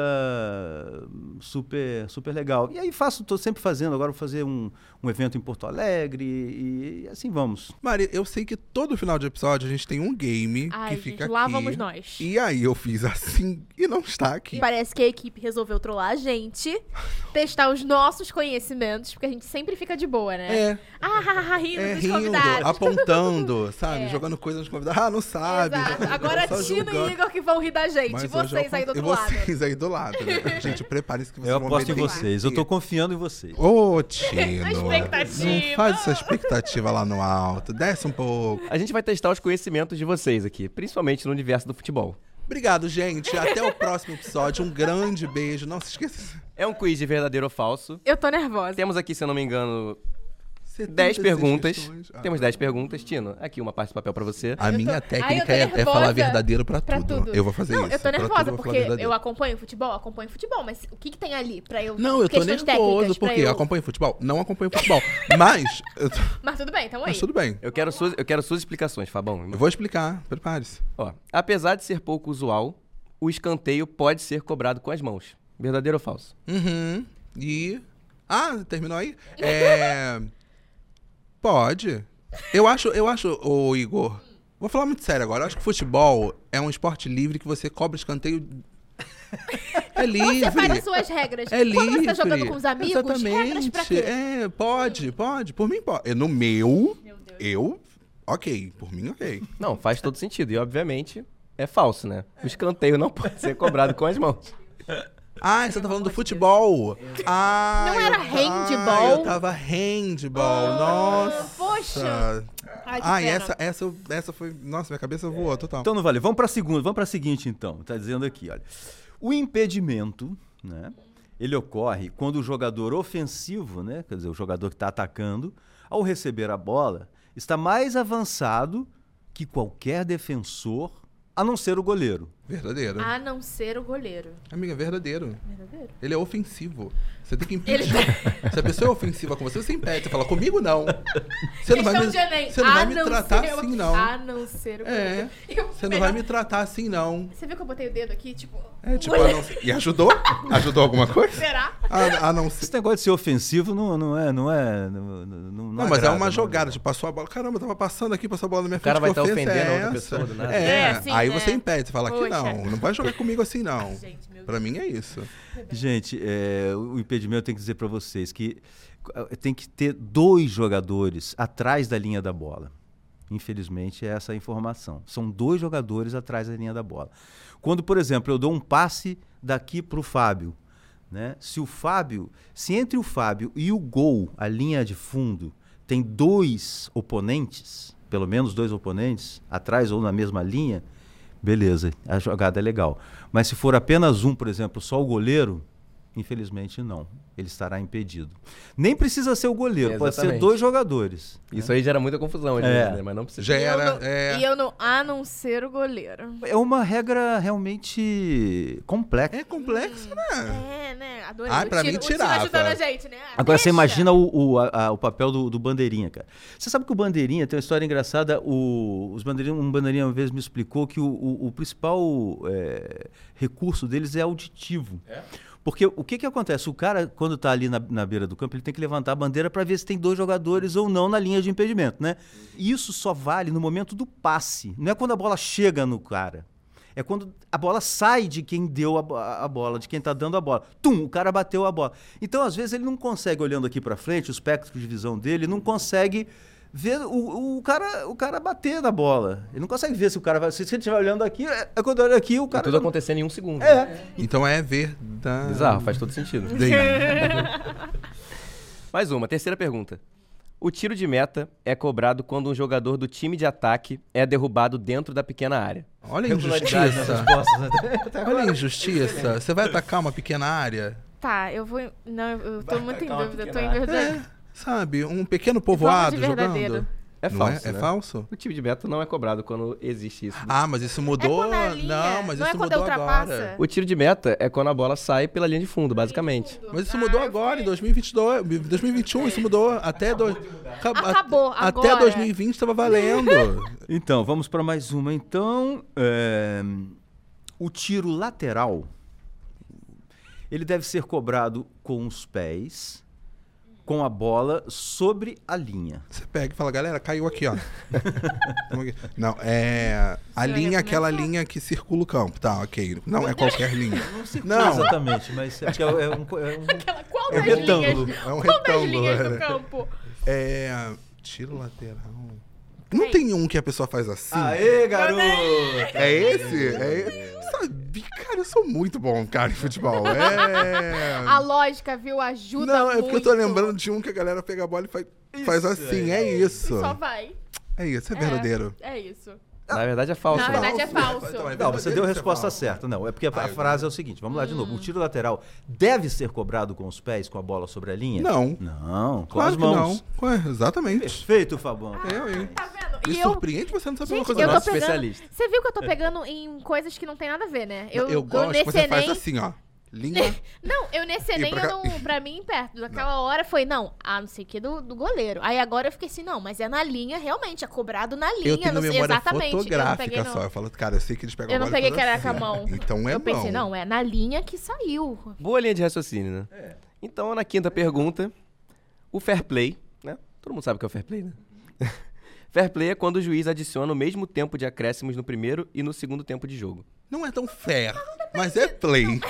S4: super, super legal. E aí faço, estou sempre fazendo, agora vou fazer um, um evento em Porto Alegre e, e assim vamos.
S2: Maria, eu sei que todo final de episódio a gente tem um game
S1: Ai,
S2: que
S1: gente,
S2: fica
S1: lá
S2: aqui.
S1: vamos nós.
S2: E aí eu fiz assim e não está aqui.
S1: Parece que a equipe resolveu trollar a gente, testar os nossos conhecimentos, porque a gente sempre fica de boa, né?
S2: É,
S1: Ah, rindo
S2: é
S1: dos
S2: rindo,
S1: convidados.
S2: apontando, sabe?
S1: É.
S2: Jogando coisas nos convidados. Ah, não sabe.
S1: Exato. Agora
S2: julgando.
S1: e Igor que vão rir da gente.
S2: Mas hoje
S1: vocês
S2: eu
S1: aí do outro
S2: e
S1: lado.
S2: vocês aí do lado, né? Gente, prepare-se que vocês
S4: Eu
S2: vão
S4: aposto em vocês, eu tô confiando em vocês.
S2: Ô, Tino.
S1: A expectativa.
S2: Não faz essa expectativa lá no alto. Desce um pouco.
S3: A gente vai testar os conhecimentos de vocês aqui, principalmente no universo do futebol.
S2: Obrigado, gente. Até o próximo episódio. Um grande beijo. Não se esqueça.
S3: É um quiz de verdadeiro ou falso.
S1: Eu tô nervosa.
S3: Temos aqui, se eu não me engano,
S2: 76
S3: 10 perguntas.
S2: Ah.
S3: Temos 10 perguntas. Tino, aqui uma parte de papel pra você.
S2: A minha
S1: Ai,
S2: técnica
S1: tô
S2: é, é falar verdadeiro pra
S1: Pra
S2: tudo.
S1: tudo.
S2: Eu vou fazer
S1: não,
S2: isso.
S1: eu tô
S2: tudo
S1: nervosa,
S2: eu falar
S1: porque eu acompanho futebol, acompanho futebol, mas o que, que tem ali pra eu.
S2: Não, eu tô nervoso porque
S1: eu...
S2: acompanho futebol. Não acompanho futebol. Mas, tô-
S1: Mas tudo bem, tamo aí.
S2: mas tudo bem.
S3: Eu quero suas, eu quero suas explicações, Fabão.
S2: Eu vou explicar. Prepare-se.
S3: Ó, apesar de ser pouco usual, o escanteio pode ser cobrado com as mãos. Verdadeiro ou falso?
S2: Uhum. E. Ah, terminou aí? É. Pode. Eu acho, eu acho, ô Igor. Vou falar muito sério agora. Eu acho que futebol é um esporte livre que você cobra escanteio. É livre.
S1: Você faz as suas regras.
S2: É
S1: Quando
S2: livre.
S1: você tá jogando com os amigos,
S2: Exatamente.
S1: regras pra quê?
S2: É, pode, pode. Por mim, pode. No meu, eu. Ok. Por mim, ok.
S3: Não, faz todo sentido. E, obviamente, é falso, né? O escanteio não pode ser cobrado com as mãos.
S2: Ah, você tá falando do futebol. Ah,
S1: Não era handball?
S2: Ah, eu tava handball. Nossa.
S1: poxa. Ai, que
S2: Ah, e
S1: pena.
S2: essa, essa, essa foi. Nossa, minha cabeça voou total.
S4: Então não vale. Vamos para a segunda, vamos para a seguinte então. Tá dizendo aqui, olha. O impedimento, né? Ele ocorre quando o jogador ofensivo, né, quer dizer, o jogador que está atacando, ao receber a bola, está mais avançado que qualquer defensor, a não ser o goleiro.
S2: Verdadeiro.
S1: A não ser o goleiro.
S2: Amiga, verdadeiro.
S1: Verdadeiro.
S2: Ele é ofensivo. Você tem que impedir. Se a pessoa é ofensiva com você, você impede. Você fala, comigo não. Você não vai me, você não
S1: A
S2: vai me
S1: não
S2: tratar
S1: ser
S2: assim, não.
S1: A não ser o
S2: É.
S1: goleiro. Eu-
S2: Você não vai me tratar assim, não.
S1: Você viu que eu botei o dedo aqui, tipo...
S2: É, tipo, a não E ajudou? Ajudou alguma coisa?
S1: Será?
S2: A, a não ser.
S4: Esse negócio de ser ofensivo não, não é, não é, não, não, não
S2: Não, mas é uma jogada. Tipo, passou a bola. Caramba, eu tava passando aqui, passou a bola na minha
S3: O cara
S2: frente.
S3: vai
S2: que
S3: tá
S2: ofensa
S3: ofendendo
S2: é
S3: a outra pessoa do nada.
S2: É,
S1: É, assim,
S2: aí
S1: né?
S2: você impede. Você fala que
S1: Poxa.
S2: não. Não vai jogar comigo assim, não.
S1: Gente, meu
S2: Pra mim é isso.
S4: Gente, é, o impedimento tem que dizer para vocês que eh, tem que ter dois jogadores atrás da linha da bola. Infelizmente, é essa a informação. São dois jogadores atrás da linha da bola. Quando, por exemplo, eu dou um passe daqui para o Fábio, né? se o Fábio, se entre o Fábio e o gol, a linha de fundo, tem dois oponentes, pelo menos dois oponentes, atrás ou na mesma linha, beleza, a jogada é legal. Mas se for apenas um, por exemplo, só o goleiro, infelizmente não. Ele estará impedido. Nem precisa ser o goleiro, pode ser dois jogadores.
S3: Isso aí gera muita confusão,
S4: É.
S3: né? Mas não precisa.
S2: Já
S1: E eu
S2: era.
S1: não-
S2: É,
S1: E eu não... A não ser o goleiro.
S4: É uma regra realmente complexa.
S2: é complexo, né?
S1: É, né? Adorei.
S2: Ah, pra mim
S1: gente, né?
S4: Agora você
S1: deixa.
S4: imagina o, o, a- a- o papel do, do bandeirinha, cara. Você sabe que o bandeirinha tem uma história engraçada. O, os bandeirinha, um bandeirinha uma vez me explicou que o, o- o principal é, recurso deles é auditivo. Porque o que, que acontece? O cara, quando está ali na, na beira do campo, ele tem que levantar a bandeira para ver se tem dois jogadores ou não na linha de impedimento, né? E isso só vale no momento do passe. Não é quando a bola chega no cara. É quando a bola sai de quem deu a, a bola, de quem está dando a bola. Tum, o cara bateu a bola. Então, às vezes, ele não consegue, olhando aqui para frente, o espectro de visão dele, não consegue ver o, o, cara, o cara bater na bola. Ele não consegue ver se o cara vai. Se, se ele estiver olhando aqui, é, é quando olha aqui, o cara.
S3: tudo acontecendo em um segundo.
S4: É.
S2: Então é verdade.
S3: Bizarro, faz todo sentido. Mais uma, terceira pergunta. O tiro de meta é cobrado quando um jogador do time de ataque é derrubado dentro da pequena área.
S2: Olha a injustiça.
S4: né?
S2: Olha a injustiça. Você vai atacar uma pequena área?
S1: Tá, eu vou. Não, eu tô
S3: Vai
S1: muito em dúvida. Eu tô em verdade.
S2: Sabe? Um pequeno
S1: Vamos
S2: povoado
S1: de verdadeiro.
S2: jogando.
S3: É
S2: Não
S3: falso.
S2: É, é
S3: né?
S2: falso?
S3: O tiro de meta não é cobrado quando existe isso.
S2: Ah, mas isso mudou.
S1: É linha-
S2: Não, mas
S1: não é
S2: isso
S1: quando
S2: mudou
S1: ultrapassa.
S2: agora.
S3: O tiro de meta é quando a bola sai pela linha de fundo, basicamente.
S2: Mas isso
S1: Ah,
S2: mudou
S1: eu
S2: agora, em
S1: fiquei-
S2: 2022, 2021, isso mudou. Até, do... Acab-
S1: Acabou,
S2: Até
S1: agora.
S2: 2020 estava valendo.
S4: Então, vamos para mais uma. Então, é, o tiro lateral, ele deve ser cobrado com os pés, com a bola sobre a linha.
S2: Você pega e fala, galera, caiu aqui, ó. Aqui. Não, é. A linha é aquela linha que circula o campo, tá? Ok. Não é qualquer linha.
S4: Não,
S2: Não,
S4: exatamente, mas é, é, é um, é um-
S1: Aquela, qual
S4: É um
S1: das
S4: retângulo.
S1: linhas?
S2: É um
S1: qual das
S2: retângulo,
S1: linhas do
S2: né?
S1: campo?
S2: é. Tiro lateral. Não tem um que a pessoa faz assim?
S4: Aê, garoto!
S2: É esse? É esse? Cara, eu sou muito bom, cara, em futebol. É.
S1: A lógica, viu? Ajuda
S2: Não, é
S1: muito.
S2: porque eu tô lembrando de um que a galera pega a bola e faz, faz assim.
S4: é.
S2: É isso.
S1: Só vai.
S2: É isso, é
S1: É.
S2: verdadeiro.
S1: É isso.
S3: Na verdade é falso.
S1: Na
S3: né?
S1: verdade é falso.
S2: Então, é
S4: Não, você deu a
S2: verdadeiro
S4: resposta certa. Não, é porque a, a
S2: Ah, eu-
S4: frase é o seguinte: vamos lá de novo. O tiro lateral deve ser cobrado com os pés, com a bola sobre a linha?
S2: Não.
S4: Não, com
S2: Claro
S4: as
S2: que
S4: mãos.
S2: não. Ué, exatamente.
S4: Perfeito, Fabão.
S2: Eu, hein?
S1: Tá vendo?
S2: Me
S1: E eu.
S2: surpreende você não saber uma
S1: Gente,
S2: coisa
S1: eu tô
S2: dessa.
S1: Pegando.
S3: especialista.
S1: Você viu que eu tô pegando em coisas que não tem nada a ver, né?
S2: Eu, gosto que
S1: nesse
S2: você faz assim, ó. Linha.
S1: Não, eu nesse Enem,
S2: pra
S1: eu não, pra mim, perto daquela hora, foi, não, ah, não sei o que, do, do goleiro. Aí agora eu fiquei assim, não, mas é na linha, realmente, é cobrado na linha,
S2: Eu tenho
S1: não sei
S2: memória
S1: exatamente. eu não
S2: fotográfica
S1: peguei, não.
S2: só. Eu falo, cara, eu sei que eles pegam
S1: Eu
S2: a
S1: não peguei que era com a mão.
S2: Então é
S1: eu pensei, não, é na linha que saiu.
S3: Boa linha de raciocínio, né? Então, na quinta pergunta, o fair play, né? Todo mundo sabe o que é o fair play, né? fair play é quando o juiz adiciona o mesmo tempo de acréscimos no primeiro e no segundo tempo de jogo.
S2: Não é tão fair, mas é play.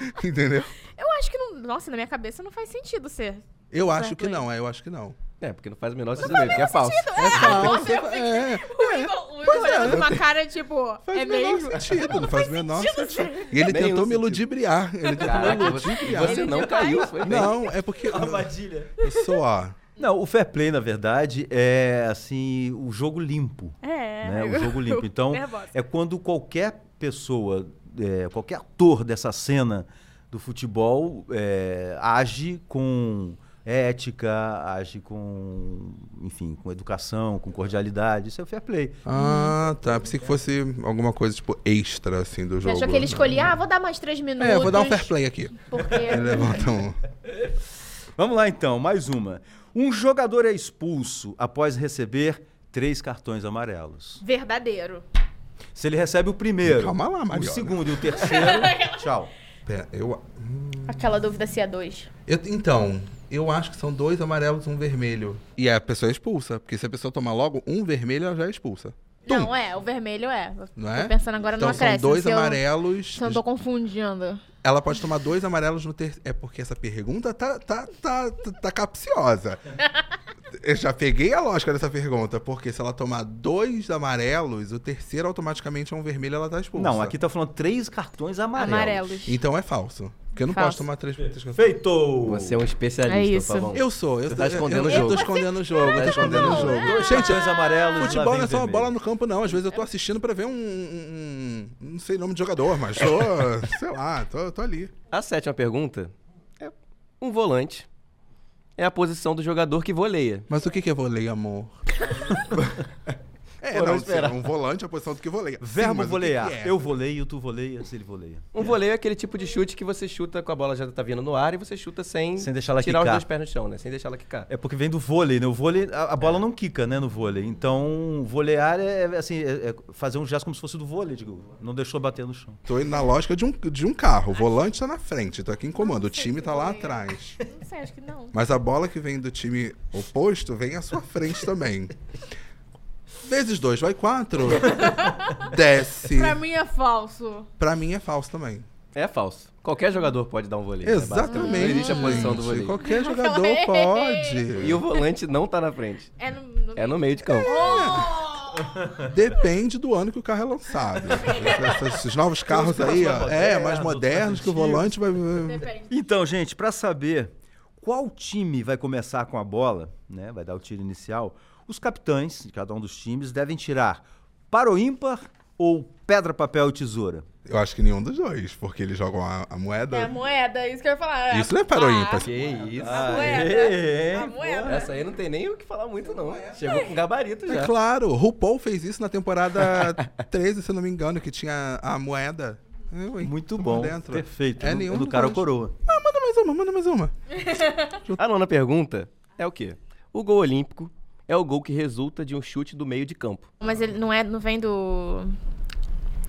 S2: Entendeu?
S1: Eu acho que não. Nossa, na minha cabeça não faz sentido ser.
S2: Eu acho que não, é, eu acho que não.
S3: É, porque não faz o menor sentido, porque é falso.
S2: É falso, é,
S1: O Igor, o Igor olhando com uma cara tipo,
S2: faz
S1: é mesmo?
S2: sentido, não faz o menor sentido. E ele tentou me
S3: sentido.
S2: ludibriar. Ele tentou me
S3: Caraca,
S2: ludibriar.
S3: você não caiu, foi bem.
S2: Não, é porque
S4: Armadilha.
S2: eu sou, ó.
S4: Não, o fair play, na verdade, é assim, o jogo limpo.
S1: É.
S4: né? O jogo limpo. Então, é quando qualquer pessoa, é, qualquer ator dessa cena do futebol é, age com ética, age com, enfim, com educação, com cordialidade. Isso é o fair play.
S2: Ah, tá. Pensei que fosse alguma coisa, tipo, extra, assim, do jogo.
S1: achou que ele escolhia, ah, vou dar mais três minutos.
S2: É, eu vou dar um fair play aqui.
S1: Porque.
S2: Ele levanta um.
S4: Vamos lá então, mais uma. Um jogador é expulso após receber três cartões amarelos.
S1: Verdadeiro.
S4: Se ele recebe o primeiro,
S2: Calma lá,
S4: o segundo e o terceiro, tchau.
S2: Pera, eu,
S1: Aquela dúvida se é dois.
S2: eu. Então, eu acho que são dois amarelos e um vermelho. E a pessoa é expulsa. Porque se a pessoa tomar logo um vermelho, ela já é expulsa. Tum.
S1: Não, é, o vermelho é.
S2: Não é?
S1: Tô pensando agora
S2: Então
S1: no
S2: são dois
S1: se eu-
S2: amarelos.
S1: Se eu não tô confundindo.
S2: Ela pode tomar dois amarelos no terceiro. É porque essa pergunta tá, tá, tá, tá, tá capciosa. Eu já peguei a lógica dessa pergunta, porque se ela tomar dois amarelos, o terceiro automaticamente é um vermelho ela tá expulsa.
S4: Não, aqui tá falando três cartões amarelos.
S1: Amarelos.
S2: Então é falso. Porque eu não
S1: Falso.
S2: posso tomar três, três cartões.
S4: Feito!
S3: Você é um especialista,
S1: É isso.
S3: Pavão.
S2: Eu sou, eu
S3: Você tá escondendo
S2: eu,
S3: o
S2: eu
S3: jogo.
S2: tô escondendo o jogo, eu tô escondendo o jogo.
S4: Dois
S2: Gente,
S4: cartões amarelos. lá
S2: futebol
S4: vem
S2: não é só uma
S4: vermelho.
S2: bola no campo, não. Às vezes eu tô assistindo pra ver um. um- um- não sei o nome de jogador, mas tô. sei lá, tô, tô ali.
S3: A sétima pergunta é um volante. É a posição do jogador que voleia.
S2: Mas o que é voleio, amor? é,
S4: não esperava.
S2: um volante é a posição do que voleia. Sim,
S4: Verbo
S2: mas o que
S4: volear.
S2: que é?
S4: Eu voleio, tu voleias, ele voleia.
S3: Um voleio é aquele tipo de chute que você chuta com a bola já tá vindo no ar e você chuta sem,
S4: Sem deixar ela
S3: tirar
S4: quicar.
S3: os dois pés no chão, né? Sem deixar ela quicar.
S4: É porque vem do vôlei, né? O vôlei, a, a bola não quica, né, no vôlei. Então, volear é, é, assim, é, é fazer um gesto como se fosse do vôlei, digo, não deixou bater no chão.
S2: Tô indo na lógica de um, de um carro. O volante tá na frente, tô aqui em comando. O time tá lá atrás.
S1: Não sei, acho que não.
S2: Mas a bola que vem do time oposto vem à sua frente também. Vezes dois, vai quatro. Desce.
S1: Pra mim é falso.
S2: Pra mim é falso também.
S3: É falso. Qualquer jogador pode dar um voleio. né.
S2: Exatamente.
S3: Não existe a posição do voleio.
S2: Qualquer jogador
S1: Ei.
S2: pode.
S3: E o volante não tá na frente.
S1: É no, no...
S3: É no meio de campo.
S1: Oh!
S2: Depende do ano que o carro é lançado. Esses, esses novos carros aí, ó, é, mais modernos, que o volante vai.
S1: Depende.
S4: Então, gente, para saber qual time vai começar com a bola, né, vai dar o tiro inicial, os capitães de cada um dos times devem tirar para o ímpar ou pedra, papel e tesoura.
S2: Eu acho que nenhum dos dois, porque eles jogam a, a moeda.
S1: É a moeda, isso que eu ia falar.
S2: Isso não é para o ímpar.
S3: Que isso.
S1: A moeda.
S4: Aê,
S1: A moeda.
S3: Essa aí não tem nem o que falar muito, não. Chegou com gabarito
S2: É
S3: já.
S2: claro, o RuPaul fez isso na temporada 13, se eu não me engano, que tinha a moeda. É,
S4: Muito bom,
S2: dentro.
S4: perfeito.
S2: É
S4: do,
S2: nenhum
S4: do cara ou coroa.
S2: Ah, manda mais uma, manda mais uma.
S3: A nona pergunta é o quê? O gol olímpico é o gol que resulta de um chute do meio de campo.
S1: Mas ele não é, não vem do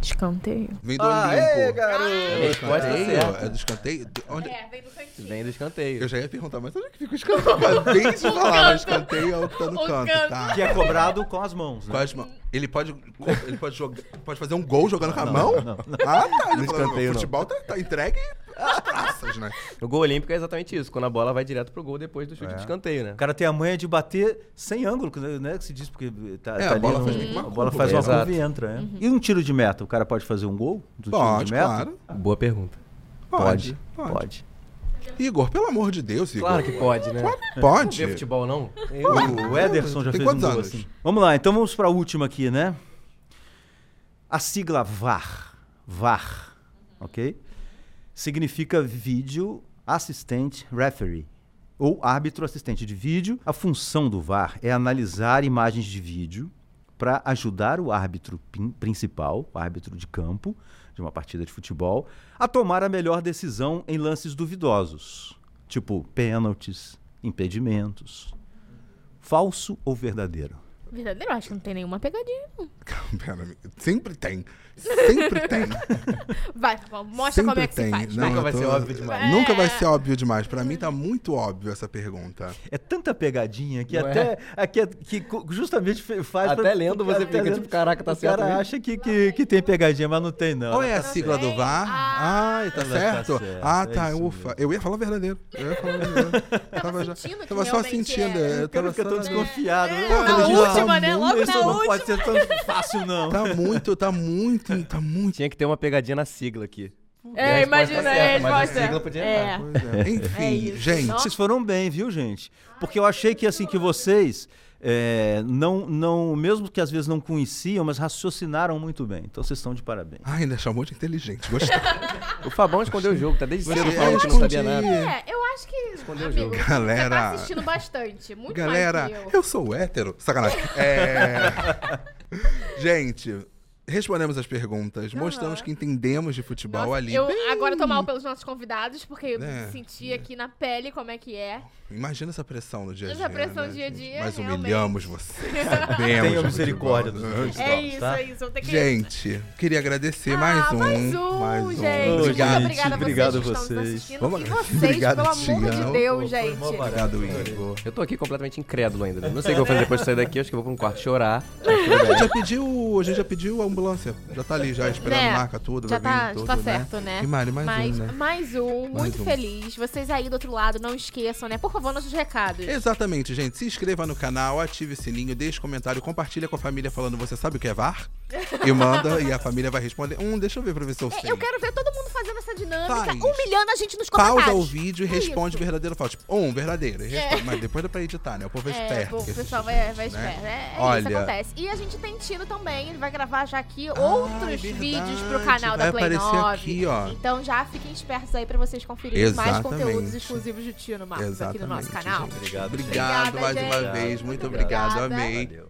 S1: escanteio.
S2: Vem do
S4: Aê,
S2: Olimpo.
S4: garoto!
S2: É do
S3: Resposta
S2: escanteio?
S3: certa.
S2: É do escanteio? De- Onde...
S1: É, vem do cantinho.
S3: Vem do escanteio.
S2: Eu já ia perguntar, mas onde é que fica o escanteio? Acabei de falar, mas escanteio é o que tá no
S1: O
S2: canto,
S1: canto.
S2: tá?
S4: Que é cobrado com as mãos, né?
S2: Com as mãos. Ele pode, ele pode, jogar, pode fazer um gol jogando com a
S4: Não,
S2: mão?
S4: não, não.
S2: Ah, tá.
S3: No escanteio,
S2: o
S3: não.
S2: futebol tá, tá entregue às praças, né?
S3: O gol olímpico é exatamente isso, quando a bola vai direto pro gol depois do chute
S4: É.
S3: de escanteio, né?
S4: O cara tem a manha de bater sem ângulo, que, né? Que se diz, porque tá,
S2: É,
S4: tá
S2: a
S4: ali
S2: bola
S4: no-
S2: faz uma
S4: a bola
S2: curva.
S4: faz uma curva e entra, né? E um tiro de meta, o cara pode fazer um gol do tiro
S2: Pode,
S4: de meta?
S2: claro.
S3: Boa pergunta.
S2: Pode.
S4: Pode.
S2: Pode. Igor, pelo amor de Deus, Igor.
S3: Claro que pode, né? Não
S2: Pode.
S3: vê futebol, não?
S4: O, o Ederson já
S2: Tem
S4: fez um gol
S2: anos?
S4: assim. Vamos lá, então vamos para a última aqui, né? A sigla VAR, VAR, ok? Significa vídeo assistente referee ou árbitro assistente de vídeo. A função do VAR é analisar imagens de vídeo para ajudar o árbitro principal, o árbitro de campo de uma partida de futebol, a tomar a melhor decisão em lances duvidosos, tipo pênaltis, impedimentos. Falso ou verdadeiro?
S1: Verdadeiro, acho que não tem nenhuma pegadinha. não.
S2: Pera. Sempre tem. Sempre tem.
S1: Vai, mostra
S2: Sempre
S1: como é que
S2: tem.
S1: se faz.
S2: Não.
S3: Nunca vai
S2: tô-
S3: ser óbvio demais.
S2: Nunca
S1: É.
S2: vai ser óbvio demais. Pra mim tá muito óbvio essa pergunta.
S4: É tanta pegadinha que
S3: Não
S4: até é- que co- justamente faz
S3: Até
S4: pra-
S3: lendo você fica
S4: lendo-
S3: tipo, caraca, tá
S4: o
S3: certo
S4: cara
S3: mesmo?
S4: acha que, que, que tem pegadinha, mas não tem não.
S2: Qual é a sigla do. VAR?
S1: Ah.
S2: Ai, tá
S4: Ela tá
S2: certo.
S4: certo,
S2: Ah,
S4: é
S2: tá,
S4: isso
S2: ufa.
S4: mesmo.
S2: Eu ia falar o verdadeiro. Eu ia falar o verdadeiro. Tava, já,
S1: que
S2: tava só sentindo.
S1: é.
S2: Eu
S4: O
S2: tava
S4: fica
S2: só
S4: tão
S2: na-
S4: desconfiado.
S1: É, na última,
S4: "Ah,
S1: né? Logo na
S4: não pode ser tão fácil, não.
S2: Tá muito, tá muito, tá muito.
S3: Tinha que ter uma pegadinha na sigla aqui. A
S1: É, imagina,
S3: tá
S1: é,
S3: certa, mas a
S1: resposta.
S3: sigla podia
S1: É.
S3: errar.
S2: Pois é. Enfim,
S1: É isso.
S2: gente.
S1: Nossa.
S4: Vocês foram bem, viu, gente? Porque eu achei que assim que vocês é, não, não, mesmo que às vezes não conheciam, mas raciocinaram muito bem. Então vocês estão de parabéns.
S2: Ai, ainda chamou de inteligente. Gostei.
S3: O Fabão escondeu o jogo, tá desde cedo
S2: Você-
S3: falando
S2: eu
S3: que não sabia nada.
S1: É, eu acho que.
S3: Escondeu o
S1: amigo,
S3: jogo.
S1: Você
S2: Galera-
S1: tá assistindo bastante. Muito
S2: Galera,
S1: mais que eu.
S2: eu sou hétero. Sacanagem. É... Gente, respondemos as perguntas, mostramos que entendemos de futebol
S1: Nossa,
S2: ali.
S1: eu
S2: Bem,
S1: agora tô mal pelos nossos convidados, porque eu
S2: É.
S1: senti aqui na pele como é que é.
S2: Imagina essa pressão no dia a dia.
S1: Essa pressão
S2: né,
S1: dia a dia,
S2: Mas
S1: realmente.
S2: humilhamos vocês. Sabemos
S4: Tenha misericórdia
S2: futebol.
S4: dos nossos
S1: É isso,
S4: tá?
S1: é isso. Que...
S2: Gente, queria agradecer
S1: Ah,
S2: mais um.
S1: mais um,
S2: mais um.
S1: gente. Muito
S4: gente,
S1: obrigada a vocês
S4: obrigado
S1: que
S4: a vocês.
S1: assistindo.
S2: Vamos-
S1: E vocês,
S2: Obrigado,
S1: pelo amor de. Deus, gente.
S2: Obrigado, Igor.
S3: Eu tô aqui completamente incrédulo ainda. né? Não sei o que eu vou fazer depois de sair daqui. Acho que eu vou pra um quarto chorar.
S2: A gente já pediu, a gente já pediu a ambulância. Já tá ali, já esperando
S1: Né?
S2: marca tudo,
S1: Já
S2: vai vir
S1: tá,
S2: tudo,
S1: tá
S2: né?
S1: certo, né?
S2: E Mari, mais
S1: mais,
S2: um, né?
S1: mais um, muito
S2: um.
S1: feliz. Vocês aí do outro lado, não esqueçam, né? Por favor, nossos recados.
S2: Exatamente, gente. Se inscreva no canal, ative o sininho, deixe comentário, compartilha com a família falando você sabe o que é VAR? E manda, e a família vai responder. Hum, deixa eu ver eu
S1: É, eu quero ver todo mundo fazendo essa dinâmica,
S2: Faz.
S1: humilhando a gente nos comentários.
S2: Pausa o vídeo e
S1: É
S2: responde
S1: isso.
S2: verdadeiro ou falso. Tipo, um, verdadeiro. responde. Mas depois dá pra editar, né? O povo é
S1: É,
S2: esperto.
S1: pô, o pessoal vai, vai
S2: né?
S1: esperto. É, é isso
S2: Olha-
S1: que acontece. E a gente tem tido também, ele vai gravar já aqui
S2: Ah,
S1: outros
S2: verdade.
S1: vídeos pro canal
S2: Vai
S1: da Play
S2: aparecer
S1: 9.
S2: aqui, ó.
S1: Então já fiquem espertos aí pra vocês conferirem mais
S2: Exatamente.
S1: conteúdos exclusivos do Tio no Marcos aqui no nosso
S2: Exatamente,
S1: canal.
S2: gente.
S4: Obrigado,
S2: Obrigado
S1: Obrigada,
S2: mais uma vez. Muito
S1: Muito
S2: obrigado.
S1: obrigada.
S2: Amei.
S4: Valeu.